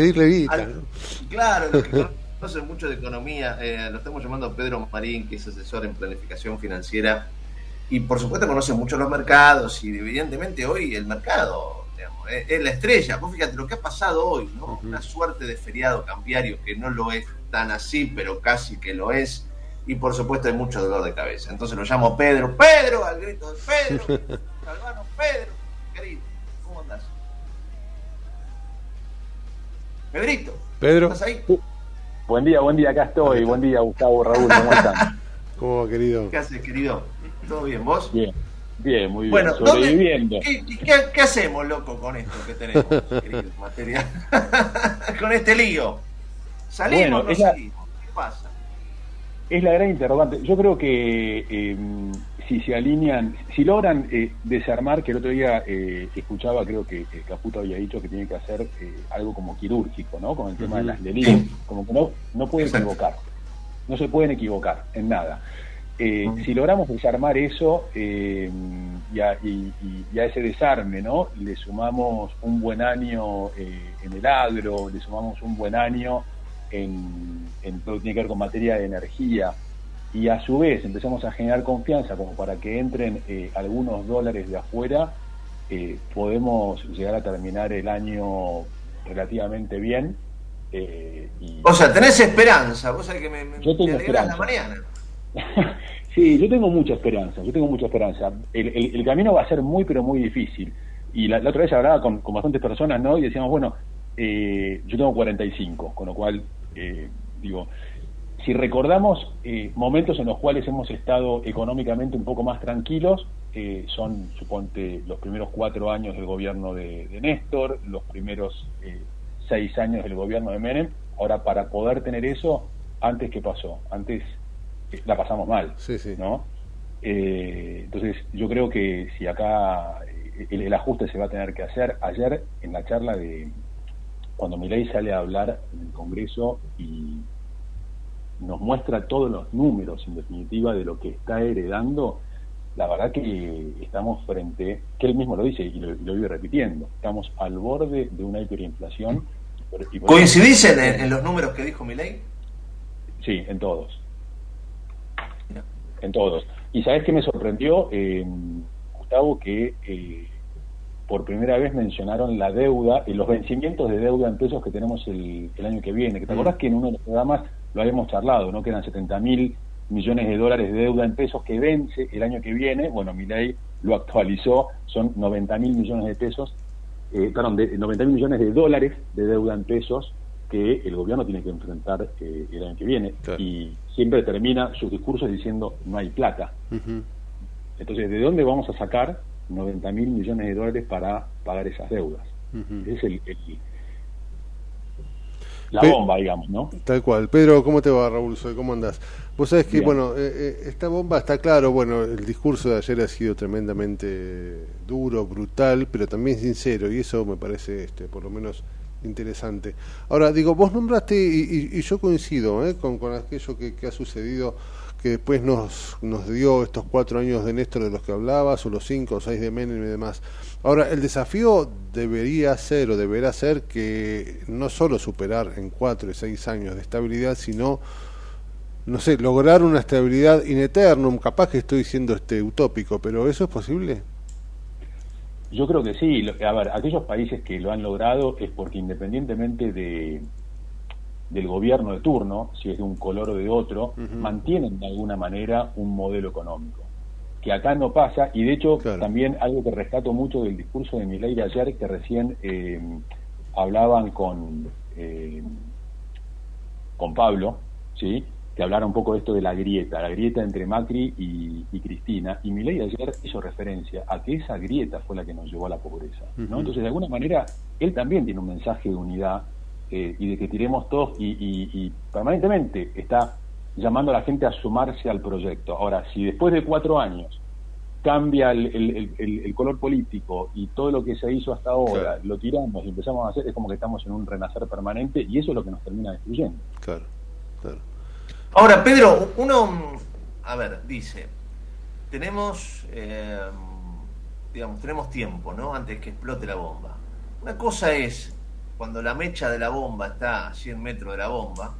Pedirle al- ¿no? Claro, los que <laughs> conocen mucho de economía, eh, lo estamos llamando a Pedro Marín, que es asesor en planificación financiera. Y por supuesto conoce mucho los mercados y evidentemente hoy el mercado digamos, es, es la estrella. Vos fíjate lo que ha pasado hoy, ¿no? Una suerte de feriado cambiario que no lo es tan así, pero casi que lo es. Y por supuesto hay mucho dolor de cabeza. Entonces lo llamo Pedro, Pedro, al grito de Pedro, <laughs> Salvano, Pedro, Pedrito, Pedro. ¿estás ahí? Buen día, buen día, acá estoy. Buen día, Gustavo, Raúl, ¿cómo <laughs> están? ¿Cómo va, querido? ¿Qué haces, querido? ¿Todo bien, vos? Bien, bien, muy bien. Bueno, ¿dónde- Sobreviviendo. ¿qué, qué, qué hacemos, loco, con esto que tenemos, querido <laughs> material? <laughs> con este lío. ¿Salimos Bueno, o no es la- salimos? ¿Qué pasa? Es la gran interrogante. Yo creo que eh, si se alinean, si logran eh, desarmar, que el otro día eh, escuchaba, creo que Caputo había dicho que tiene que hacer eh, algo como quirúrgico, ¿no? Con el tema de las líneas, como que no, no pueden equivocar, no se pueden equivocar en nada. Si logramos desarmar eso eh, y, a, y- y- y a ese desarme, ¿no? Le sumamos un buen año en el agro, le sumamos un buen año en, en todo lo que tiene que ver con materia de energía y a su vez empezamos a generar confianza como para que entren eh, algunos dólares de afuera, eh, podemos llegar a terminar el año relativamente bien. eh, y O sea, tenés esperanza. Vos sabés que me, me, Yo tengo alegrás la esperanza. mañana. <laughs> Sí, yo tengo mucha esperanza, yo tengo mucha esperanza. El, el- el camino va a ser muy, pero muy difícil. Y la, la otra vez hablaba con, con bastantes personas, ¿no? Y decíamos, bueno, eh, yo tengo 45, con lo cual, eh, digo, si recordamos eh, momentos en los cuales hemos estado económicamente un poco más tranquilos, eh, son, suponte, los primeros cuatro años del gobierno de, de Néstor, los primeros eh, seis años del gobierno de Menem. Ahora, para poder tener eso, antes, ¿qué pasó? Antes eh, la pasamos mal, ¿no? Eh, entonces, yo creo que si acá eh, el, el ajuste se va a tener que hacer, ayer en la charla de cuando Milei sale a hablar en el Congreso y nos muestra todos los números, en definitiva, de lo que está heredando, la verdad que estamos frente, que él mismo lo dice y lo, lo vive repitiendo, estamos al borde de una hiperinflación. ¿Coincidís en, en los números que dijo Milei? Sí, en todos. En todos. Y sabes qué me sorprendió, Eh, Gustavo, que eh, por primera vez mencionaron la deuda y los vencimientos de deuda en pesos que tenemos el, el año que viene. Que te Mm. acordás que en uno de los programas lo habíamos charlado, ¿no? Que eran 70 mil millones de dólares de deuda en pesos que vence el año que viene. Bueno, Milei lo actualizó, son 90 mil millones de pesos, eh, perdón, de 90 mil millones de dólares de deuda en pesos que el gobierno tiene que enfrentar eh, el año que viene. Y siempre termina sus discursos diciendo no hay plata. Entonces, ¿de dónde vamos a sacar 90 mil millones de dólares para pagar esas deudas? Ese es el, el- la bomba, digamos, ¿no? Tal cual. Pedro, ¿cómo te va, Raúl? Soy, ¿Cómo andás? Vos sabés que, Bien. bueno, eh, eh, esta bomba está claro, bueno, el discurso de ayer ha sido tremendamente duro, brutal, pero también sincero, y eso me parece, este, por lo menos, interesante. Ahora, digo, vos nombraste, y, y- y yo coincido ¿eh? con, con aquello que, que ha sucedido, que después nos, nos dio estos cuatro años de Néstor de los que hablabas, o los cinco o seis de Menem y demás. Ahora, el desafío debería ser o deberá ser que no solo superar en cuatro y seis años de estabilidad, sino, no sé, lograr una estabilidad in eternum. Capaz que estoy siendo este utópico, pero ¿eso es posible? Yo creo que sí. A ver, aquellos países que lo han logrado es porque independientemente de del gobierno de turno, si es de un color o de otro, mantienen de alguna manera un modelo económico. Que acá no pasa, y de hecho también algo que rescato mucho del discurso de Milei de ayer, que recién eh, hablaban con, eh, con Pablo, ¿sí? que hablara un poco de esto de la grieta, la grieta entre Macri y, y Cristina, y Milei ayer hizo referencia a que esa grieta fue la que nos llevó a la pobreza. ¿no? Entonces, de alguna manera, él también tiene un mensaje de unidad eh, y de que tiremos todos y, y- y permanentemente está llamando a la gente a sumarse al proyecto. Ahora, si después de cuatro años cambia el, el- el- el- el color político y todo lo que se hizo hasta ahora lo tiramos y empezamos a hacer, es como que estamos en un renacer permanente y eso es lo que nos termina destruyendo. Claro, claro. Ahora, Pedro, uno, a ver, dice, tenemos, eh, digamos, tenemos tiempo, ¿no? Antes que explote la bomba. Una cosa es cuando la mecha de la bomba está a 100 metros de la bomba,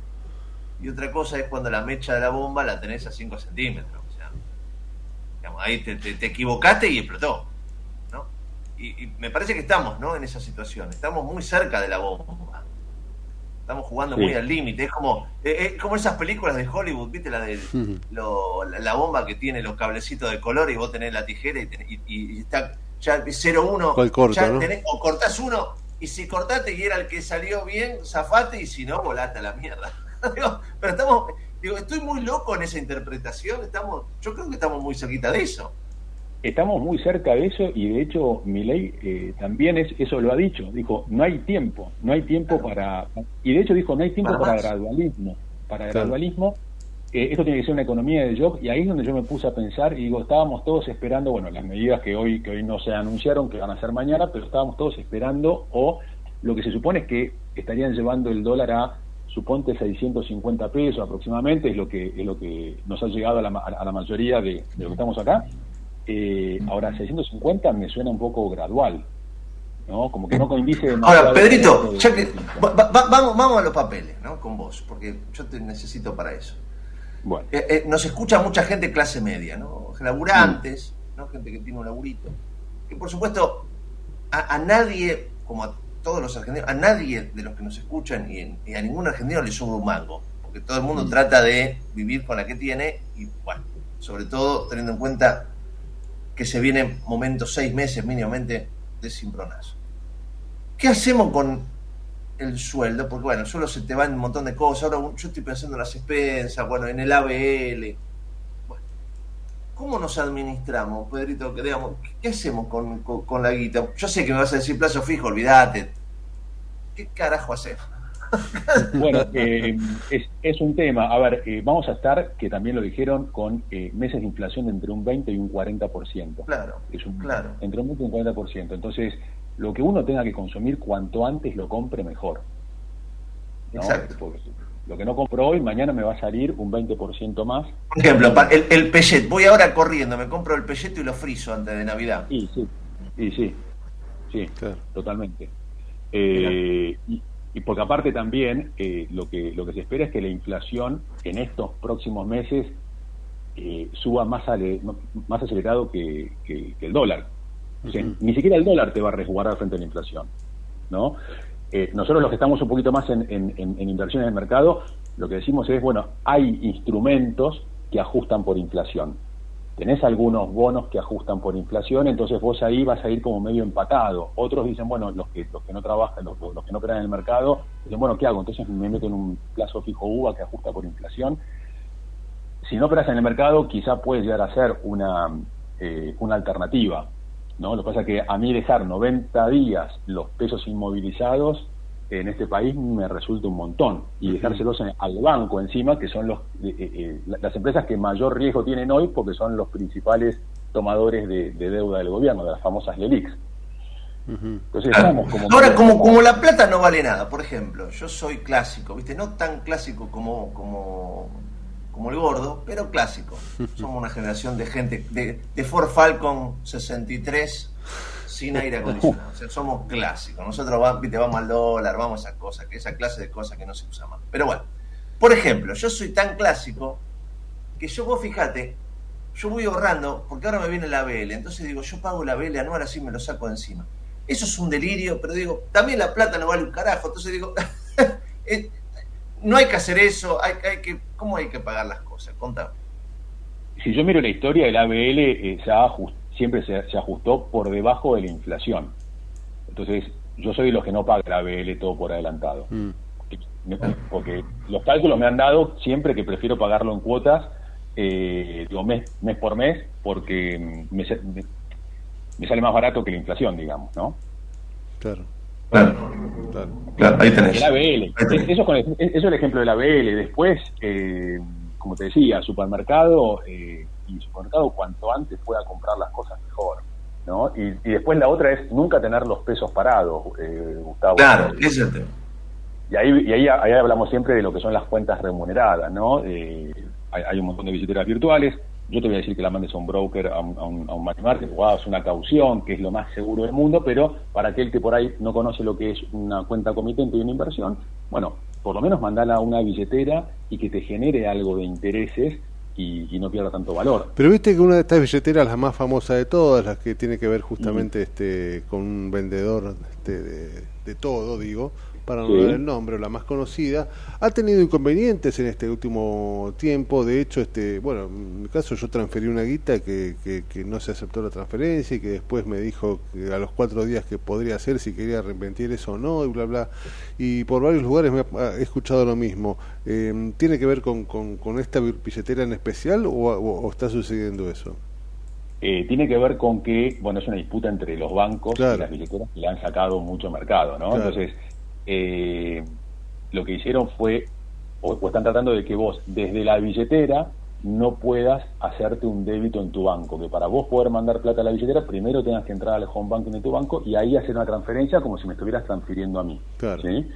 y otra cosa es cuando la mecha de la bomba la tenés a 5 centímetros. O sea, digamos, ahí te, te- te equivocaste y explotó, ¿no? Y, y me parece que estamos, ¿no? En esa situación. Estamos muy cerca de la bomba. Estamos jugando Sí. muy al límite. Es como, eh, eh, como esas películas de Hollywood, ¿viste? La de lo- la, la bomba que tiene los cablecitos de color y vos tenés la tijera y, tenés- y- y- está ya 0-1. ¿Cuál corta, ya no? tenés- o cortás uno y si cortaste y era el que salió bien, zafate y si no, volaste a la mierda. <laughs> Digo, Pero estamos, digo, estoy muy loco en esa interpretación. Estamos, yo creo que estamos muy cerquita de eso. Estamos muy cerca de eso y de hecho Milei eh, también es, eso lo ha dicho, dijo, no hay tiempo, no hay tiempo para... Y de hecho dijo, no hay tiempo Para gradualismo. Para Claro. gradualismo, eh, esto tiene que ser una economía de shock y ahí es donde yo me puse a pensar y digo, estábamos todos esperando, bueno, las medidas que hoy, que hoy no se anunciaron, que van a ser mañana, pero estábamos todos esperando o lo que se supone es que estarían llevando el dólar a suponte 650 pesos aproximadamente, es lo que es lo que nos ha llegado a la, a la mayoría de, de lo que estamos acá. Eh, ahora, 650 me suena un poco gradual, ¿no? Como que no coincide Ahora, Pedrito, ya que, va- va- vamos, vamos a los papeles, ¿no? Con vos, porque yo te necesito para eso. Bueno. Eh, eh, nos escucha mucha gente clase media, ¿no? Laburantes, ¿no? Gente que tiene un laburito. Que por supuesto, a, a nadie, como a todos los argentinos, a nadie de los que nos escuchan y, en- y a ningún argentino le sube un mango. Porque todo el mundo trata de vivir con la que tiene y bueno, sobre todo teniendo en cuenta que se vienen momentos, seis meses mínimamente, de cimbronazo. ¿Qué hacemos con el sueldo? Porque bueno, solo se te van un montón de cosas. Ahora yo estoy pensando en las expensas, bueno, en el ABL. Bueno, ¿Cómo nos administramos, Pedrito? Que digamos, ¿Qué hacemos con, con- con la guita? Yo sé que me vas a decir plazo fijo, olvídate. ¿Qué carajo hacer? <laughs> Bueno, eh, es, es un tema. A ver, eh, vamos a estar, que también lo dijeron, con eh, meses de inflación de entre un 20 y un 40%. Claro, Es un, claro. Entre un 20 y un 40%. Entonces, lo que uno tenga que consumir cuanto antes lo compre mejor. ¿no? Exacto. Porque lo que no compro hoy, mañana me va a salir un 20% más. Por ejemplo, el, el pellet. Voy ahora corriendo, me compro el pelleto y lo friso antes de Navidad. Sí, sí. Y sí, sí, totalmente. Eh, y, y porque aparte también eh, lo que lo que se espera es que la inflación en estos próximos meses eh, suba más ale- más acelerado que, que- que el dólar. Ni siquiera el dólar te va a resguardar frente a la inflación, ¿no? Eh, nosotros los que estamos un poquito más en, en, en- inversiones el mercado, lo que decimos es, bueno, hay instrumentos que ajustan por inflación. Tenés algunos bonos que ajustan por inflación, entonces vos ahí vas a ir como medio empatado. Otros dicen, bueno, los que, los que no trabajan, los, los que no operan en el mercado, dicen, bueno, ¿qué hago? Entonces me meto en un plazo fijo UVA que ajusta por inflación. Si no operas en el mercado, quizá puede llegar a ser una, eh, una alternativa. ¿No? Lo que pasa es que a mí dejar 90 días los pesos inmovilizados en este país me resulta un montón. Y dejárselos en- al banco encima, que son los, eh, eh, la- las empresas que mayor riesgo tienen hoy porque son los principales tomadores de, de deuda del gobierno, de las famosas LELIX. Entonces estamos como... Ahora, como, como la plata no vale nada, por ejemplo, yo soy clásico, ¿viste? No tan clásico como, como, como el gordo, pero clásico. Somos una generación de gente de, de Ford Falcon 63 sin aire acondicionado. O sea, somos clásicos. Nosotros va- ¿viste? vamos al dólar, vamos a esas cosas, que esa clase de cosas que no se usa más. Pero bueno, por ejemplo, yo soy tan clásico que yo, vos fíjate, yo voy ahorrando porque ahora me viene la ABL. Entonces digo, yo pago la ABL anual así me lo saco de encima. Eso es un delirio, pero digo, también la plata no vale un carajo. Entonces digo, <laughs> eh, no hay que hacer eso, hay, hay que, ¿cómo hay que pagar las cosas? Contame. Si yo miro la historia, el ABL eh, se ajust- siempre se, se ajustó por debajo de la inflación. Entonces, yo soy de los que no paga el ABL todo por adelantado. Me- Porque los cálculos me han dado siempre que prefiero pagarlo en cuotas, eh, digo, mes, mes por mes, porque mm, me- me sale más barato que la inflación, digamos, ¿no? Claro. Claro. Claro, ahí tenés. El ABL. Ahí tenés. Eso, eso es el ejemplo del ABL. Después, eh, como te decía, supermercado eh, y supermercado cuanto antes pueda comprar las cosas mejor. ¿no? Y, y después la otra es nunca tener los pesos parados, eh, Gustavo. Claro, ese es el tema. Y ahí, y ahí, ahí hablamos siempre de lo que son las cuentas remuneradas, ¿no? Eh, hay, hay un montón de billeteras virtuales. Yo te voy a decir que la mandes a un broker, a un, a un, a un money market, o hagas una caución, que es lo más seguro del mundo, pero para aquel que por ahí no conoce lo que es una cuenta comitente y una inversión, bueno, por lo menos mandala a una billetera y que te genere algo de intereses y, y no pierda tanto valor. Pero viste que una de estas billeteras, la más famosa de todas, las que tiene que ver justamente este con un vendedor este, de, de todo, digo, para no Sí. dar el nombre, o la más conocida, ha tenido inconvenientes en este último tiempo. De hecho, este bueno, en mi caso yo transferí una guita que, que, que no se aceptó la transferencia y que después me dijo que a los cuatro días que podría hacer si quería reinventir eso o no, y bla, bla. Y por varios lugares me ha- he escuchado lo mismo. Eh, ¿Tiene que ver con, con, con esta billetera en especial o, o- o está sucediendo eso? Eh, tiene que ver con que, bueno, es una disputa entre los bancos y las billeteras que le han sacado mucho mercado, ¿no? Claro. Entonces, eh, lo que hicieron fue, o, o están tratando de que vos, desde la billetera, no puedas hacerte un débito en tu banco, que para vos poder mandar plata a la billetera, primero tengas que entrar al home banking de tu banco y ahí hacer una transferencia como si me estuvieras transfiriendo a mí. Claro. ¿sí?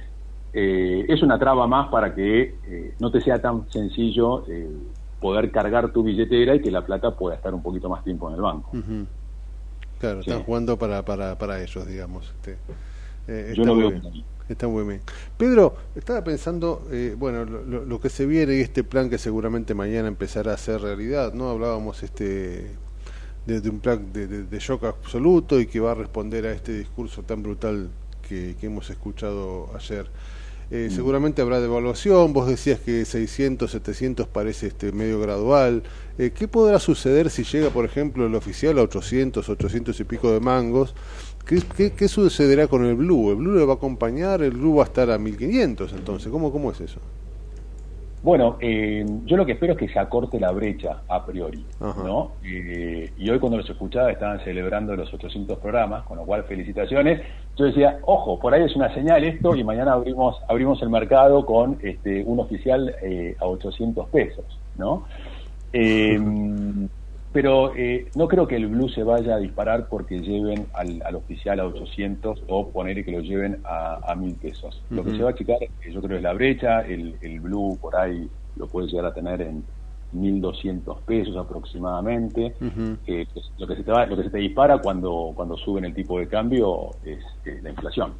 Eh, es una traba más para que eh, no te sea tan sencillo eh, poder cargar tu billetera y que la plata pueda estar un poquito más tiempo en el banco. Claro, Sí. están jugando para, para, para ellos, digamos. Este, eh, Yo muy veo bien. Está muy bien. Pedro, estaba pensando, eh, bueno, lo, que se viene y este plan que seguramente mañana empezará a ser realidad, ¿no? Hablábamos este de, de un plan de, de- de shock absoluto y que va a responder a este discurso tan brutal que, que hemos escuchado ayer. Eh, seguramente habrá devaluación, vos decías que 600, 700 parece este medio gradual. Eh, ¿Qué podrá suceder si llega, por ejemplo, el oficial a 800, 800 y pico de mangos? ¿Qué, qué, qué sucederá con el Blue? ¿El Blue le va a acompañar? ¿El Blue va a estar a 1500 entonces? ¿Cómo, cómo es eso? Bueno, eh, yo lo que espero es que se acorte la brecha a priori, ¿no? Eh, y hoy cuando los escuchaba estaban celebrando los 800 programas, con lo cual felicitaciones. Yo decía, ojo, por ahí es una señal esto y mañana abrimos abrimos el mercado con este un oficial eh, a 800 pesos, ¿no? <laughs> Pero eh, no creo que el blue se vaya a disparar porque lleven al, al oficial a 800 o poner que lo lleven a, a 1000 pesos. Lo que se va a achicar, eh, yo creo, es la brecha. El, el blue por ahí lo puede llegar a tener en 1200 pesos aproximadamente. Eh, es lo que se te va- lo que se te dispara cuando cuando suben el tipo de cambio es la inflación,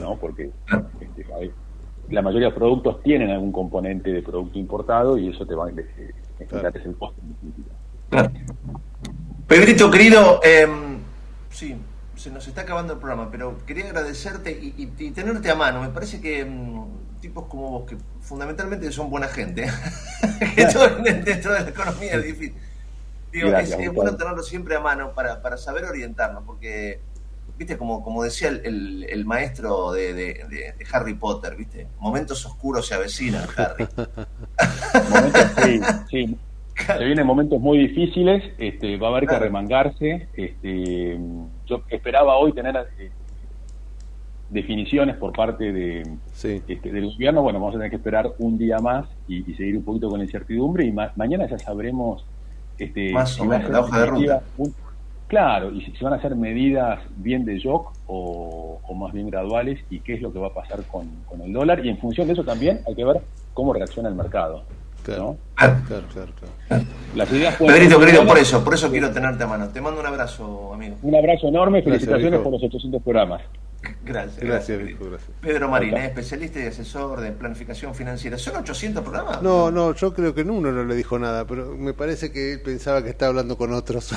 ¿no? Porque este, hay- la mayoría de productos tienen algún componente de producto importado y eso te va a eh, generar ese costo. en definitiva. Pedrito, querido, eh, sí, se nos está acabando el programa, pero quería agradecerte y, y- y tenerte a mano. Me parece que mm, tipos como vos, que fundamentalmente son buena gente, <laughs> que todo en- dentro de la economía es difícil. Digo, Gracias, es, bueno tenerlo siempre a mano para, para saber orientarnos, porque, viste, como, como decía el, el- el maestro de, de- de- de Harry Potter, viste, momentos oscuros se avecinan, Harry. <laughs> Momentos, sí, sí. Se vienen momentos muy difíciles, este, va a haber que remangarse. Este, yo esperaba hoy tener eh, definiciones por parte de, este, del gobierno. Bueno, vamos a tener que esperar un día más y, y seguir un poquito con la incertidumbre. Y ma- mañana ya sabremos este, Más o menos, la hoja de ruta. un- claro, y si, si van a ser medidas bien de shock o, o más bien graduales y qué es lo que va a pasar con, con el dólar. Y en función de eso también hay que ver cómo reacciona el mercado. ¿No? Claro, claro, claro. Las ideas pueden Pedrito, querido, por eso, por eso quiero tenerte a mano. Te mando un abrazo, amigo. Un abrazo enorme, Gracias, felicitaciones viejo. por los 800 programas. Gracias. Gracias, Vico, gracias. Pedro Marín, eh, especialista y asesor de planificación financiera. ¿Son 800 programas? No, no, yo creo que en uno no le dijo nada, pero me parece que él pensaba que estaba hablando con otros.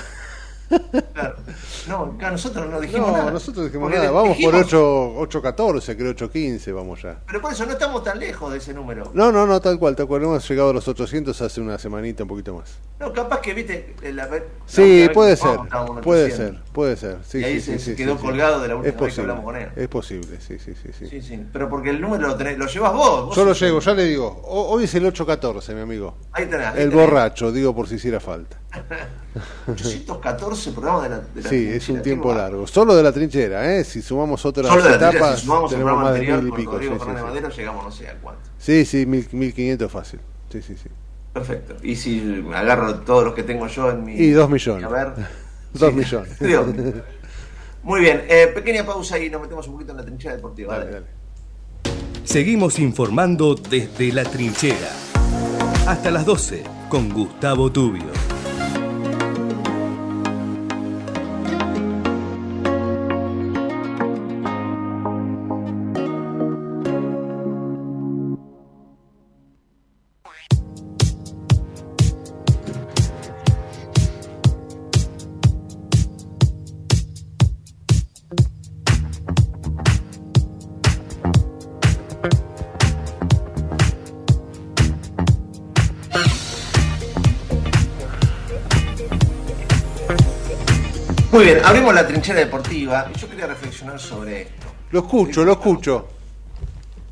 No, acá nosotros no dijimos no, nada. nosotros dijimos Porque nada, vamos por dijimos- 8, 8.14, creo 8.15, vamos ya. Pero por eso no estamos tan lejos de ese número. No, no, no, tal cual, tal cual, hemos llegado a los 800 hace una semanita, un poquito más. No, capaz que viste. La, la Sí, última vez puede que ser, puede 800. ser, puede ser. Sí, Y ahí sí, se- sí, quedó colgado de la Es última vez que posible, hablamos con él. Es posible, sí, sí, sí. sí. Sí, sí. Pero porque el número lo, tenés, lo llevas vos. vos Yo lo llego, ya le digo, ho- hoy es el 8.14, mi amigo. Ahí tenés. ahí El tenés. borracho, digo por si hiciera falta. 814 programas de la. De la Sí, es un tiempo largo. Solo de la trinchera, ¿eh? Si sumamos otras Solo de la trinchera, etapas, si sumamos el tenemos programa más de anterior mil y con pico. Rodrigo sí, sí, Fernández sí. Madero llegamos no sé a cuánto. Sí, sí, mil, 1500 fácil. Sí, sí, sí. Perfecto. Y si agarro todos los que tengo yo en mi. Y dos millones. A ver. <laughs> Dos Sí. millones. <laughs> Dios mío. Muy bien, eh, pequeña pausa y nos metemos un poquito en la trinchera deportiva. Dale, Seguimos informando desde la trinchera. Hasta las 12 con Gustavo Tubio. Bien, abrimos la trinchera deportiva y yo quería reflexionar sobre esto. Lo escucho, lo escucho.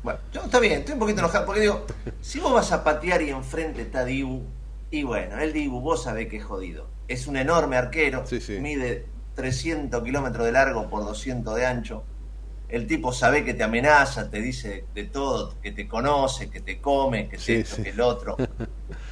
Bueno, yo está bien, estoy un poquito enojado porque digo, si vos vas a patear y enfrente está Dibu, y bueno, el Dibu vos sabés que es jodido. Es un enorme arquero, mide 300 kilómetros de largo por 200 de ancho. El tipo sabe que te amenaza, te dice de todo, que te conoce, que te come, que Sí, esto, que el otro.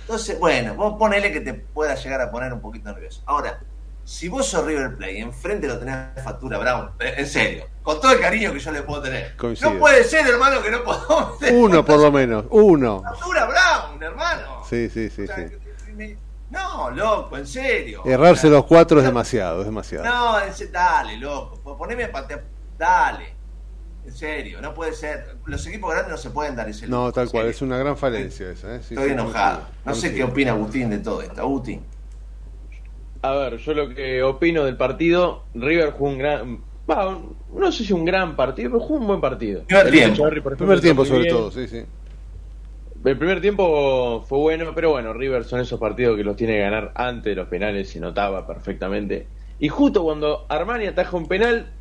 Entonces, bueno, vos ponele que te pueda llegar a poner un poquito nervioso. Ahora, si vos sos River Play, enfrente lo tenés a Factura Brown, eh, en serio, con todo el cariño que yo le puedo tener. Coincido. No puede ser, hermano, que no podamos tener Uno por lo menos, uno. Factura Brown, hermano. Sí, sí, sí, sí. No, loco, en serio. Errarse los cuatro es demasiado, es demasiado. No, en se- dale, loco. Poneme a patear. Dale. En serio, no puede ser. Los equipos grandes no se pueden dar ese lujo. No, tal cual, es una gran falencia esa. ¿eh? Sí, Estoy sí, enojado. No sé qué opina Agustín de todo esto. Agustín. A ver, yo lo que opino del partido, River jugó un gran, Va, no sé si un gran partido, pero jugó un buen partido. Primer El tiempo. Ejemplo, Primer tiempo sobre bien. todo, sí, sí. El primer tiempo fue bueno, pero bueno, River son esos partidos que los tiene que ganar antes de los penales, se notaba perfectamente. Y justo cuando Armani ataja un penal,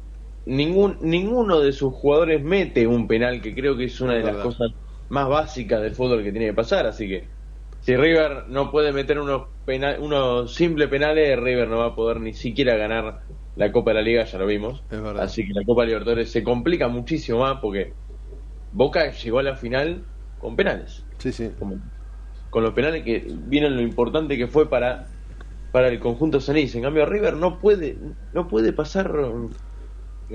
ningún ninguno de sus jugadores mete un penal, que creo que es una de las cosas más básicas del fútbol que tiene que pasar. Así que si River no puede meter unos, penal, unos simples penales, River no va a poder ni siquiera ganar la Copa de la Liga, ya lo vimos. Es verdad. Así que la Copa Libertadores se complica muchísimo más porque Boca llegó a la final con penales Sí, sí. con los penales que vieron lo importante que fue para para el conjunto Ceneice. En cambio River no puede no puede pasar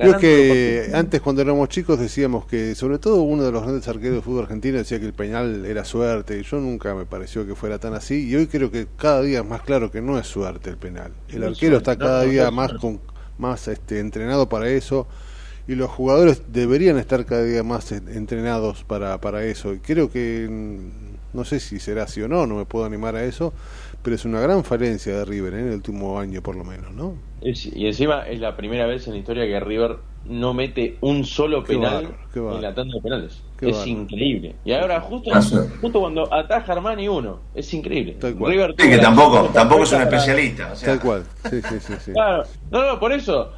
Creo que antes cuando éramos chicos decíamos que, sobre todo uno de los grandes arqueros de fútbol argentino decía que el penal era suerte, y yo nunca me pareció que fuera tan así, y hoy creo que cada día es más claro que no es suerte el penal. El No arquero suerte, está cada no día más con, más este, entrenado para eso, y los jugadores deberían estar cada día más en- entrenados para, para eso. Y creo que, mm, no sé si será así o no, no me puedo animar a eso, pero es una gran falencia de River ¿eh? en el último año por lo menos, ¿no? Y encima es la primera vez en la historia que River no mete un solo Qué penal qué en la tanda de penales. Qué es increíble. Y ahora justo, justo cuando ataja Armani uno, es increíble. Tal cual. River Sí, que tampoco, tampoco es un especialista. O sea, Tal cual, sí, sí, sí. sí. Claro, no, no, por eso.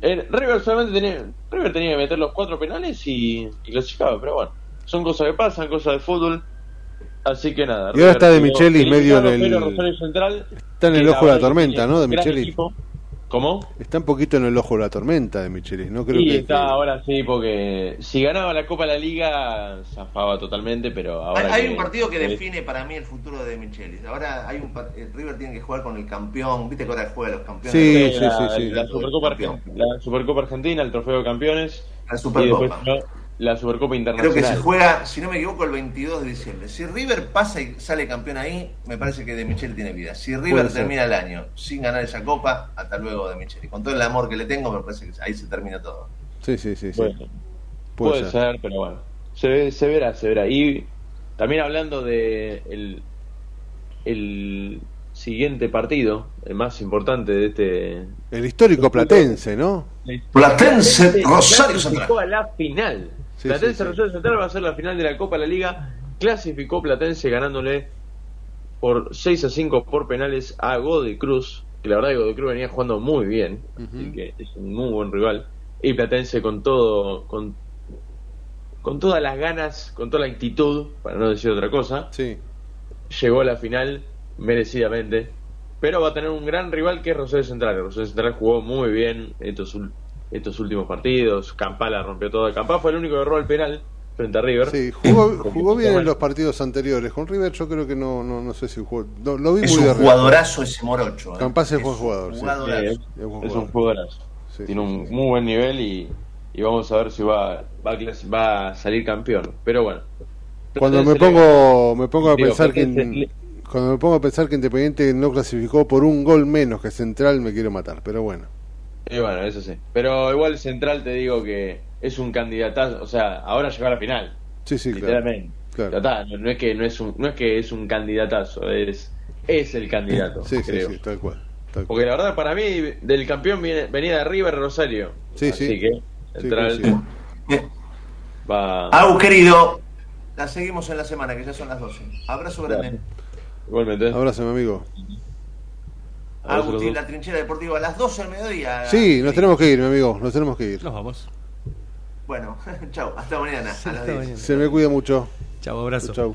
eh, River solamente tenía, River tenía que meter los cuatro penales y, y clasificaba, pero bueno, son cosas que pasan, cosas de fútbol. Así que nada. Y ahora está de Michelis medio en el- pero Rosario Central, Está en el ojo de la tormenta, ¿no? De Michelis. ¿Cómo? Está un poquito en el ojo de la tormenta de Michelis, ¿no? Creo y que, está que- ahora sí, porque si ganaba la Copa de la Liga, zafaba totalmente, pero Hay, ahora. hay un partido que define para mí el futuro de Michelis. Ahora hay un par- eh, River tiene que jugar con el campeón. ¿Viste que ahora juega los campeones? Sí, la, sí, sí, sí. la Supercopa Argentina, la Supercopa Argentina, el Trofeo de Campeones. La y Supercopa. después ¿no? La Supercopa Creo Internacional. que se juega, si no me equivoco, el 22 de diciembre. Si River pasa y sale campeón ahí, me parece que De Micheli tiene vida. Si River termina el año sin ganar esa copa, hasta luego De Micheli. Con todo el amor que le tengo, me parece que ahí se termina todo. Sí, sí, sí. sí. Bueno, Puede puede, ser. ser. pero bueno. Se, ve- se verá, se verá. Y también hablando de el, el siguiente partido, el más importante de este. El histórico platense, ¿no? Platense, Rosario Central. A la final. Sí, Platense sí. Rosario Central va a ser la final de la Copa de la Liga. Clasificó Platense ganándole por 6 a 5 por penales a Godoy Cruz. Que la verdad que Godoy Cruz venía jugando muy bien. Así que es un muy buen rival. Y Platense con todo. Con, con todas las ganas, con toda la actitud, para no decir otra cosa, Sí. llegó a la final merecidamente. Pero va a tener un gran rival que es Rosario Central. Rosario Central jugó muy bien estos, estos últimos partidos. Campala rompió todo. Campala fue el único que erró el penal frente a River. Sí, jugó, <laughs> jugó bien en los partidos anteriores. Con River yo creo que no, no, no sé si jugó. no, lo vi Es muy un jugadorazo ese Morocho. ¿eh? Campás es buen un jugador. sí. jugadorazo. Sí, Es un jugadorazo. Sí, Tiene un sí. muy buen nivel y, y vamos a ver si va, va, a, clas- va a salir campeón. Pero bueno. Cuando me le pongo, me pongo a Digo, pensar que le- cuando me pongo a pensar que Independiente no clasificó por un gol menos que Central, me quiero matar. Pero bueno. Y bueno, eso sí. Pero igual Central te digo que es un candidatazo. O sea, ahora llegó a la final. Sí, sí, claro. literalmente. Claro. Está, no, no es que no es un no es que es un candidatazo, es es el candidato, Sí, sí, creo. sí, tal cual. tal cual. Porque la verdad para mí del campeón viene, venía de River Rosario. Sí, Así sí. que Sí, Central coincido. va Au, querido. La seguimos en la semana, que ya son las 12. Abrazo grande. igualmente. Abrazo, mi amigo. Agustín, la trinchera deportiva, a las 12 del mediodía. Sí, nos tenemos que ir, mi amigo. Nos tenemos que ir. Nos vamos. Bueno, <laughs> chao, hasta mañana. a las hasta 10. mañana. Se me cuida mucho. Chao, abrazo. Chau.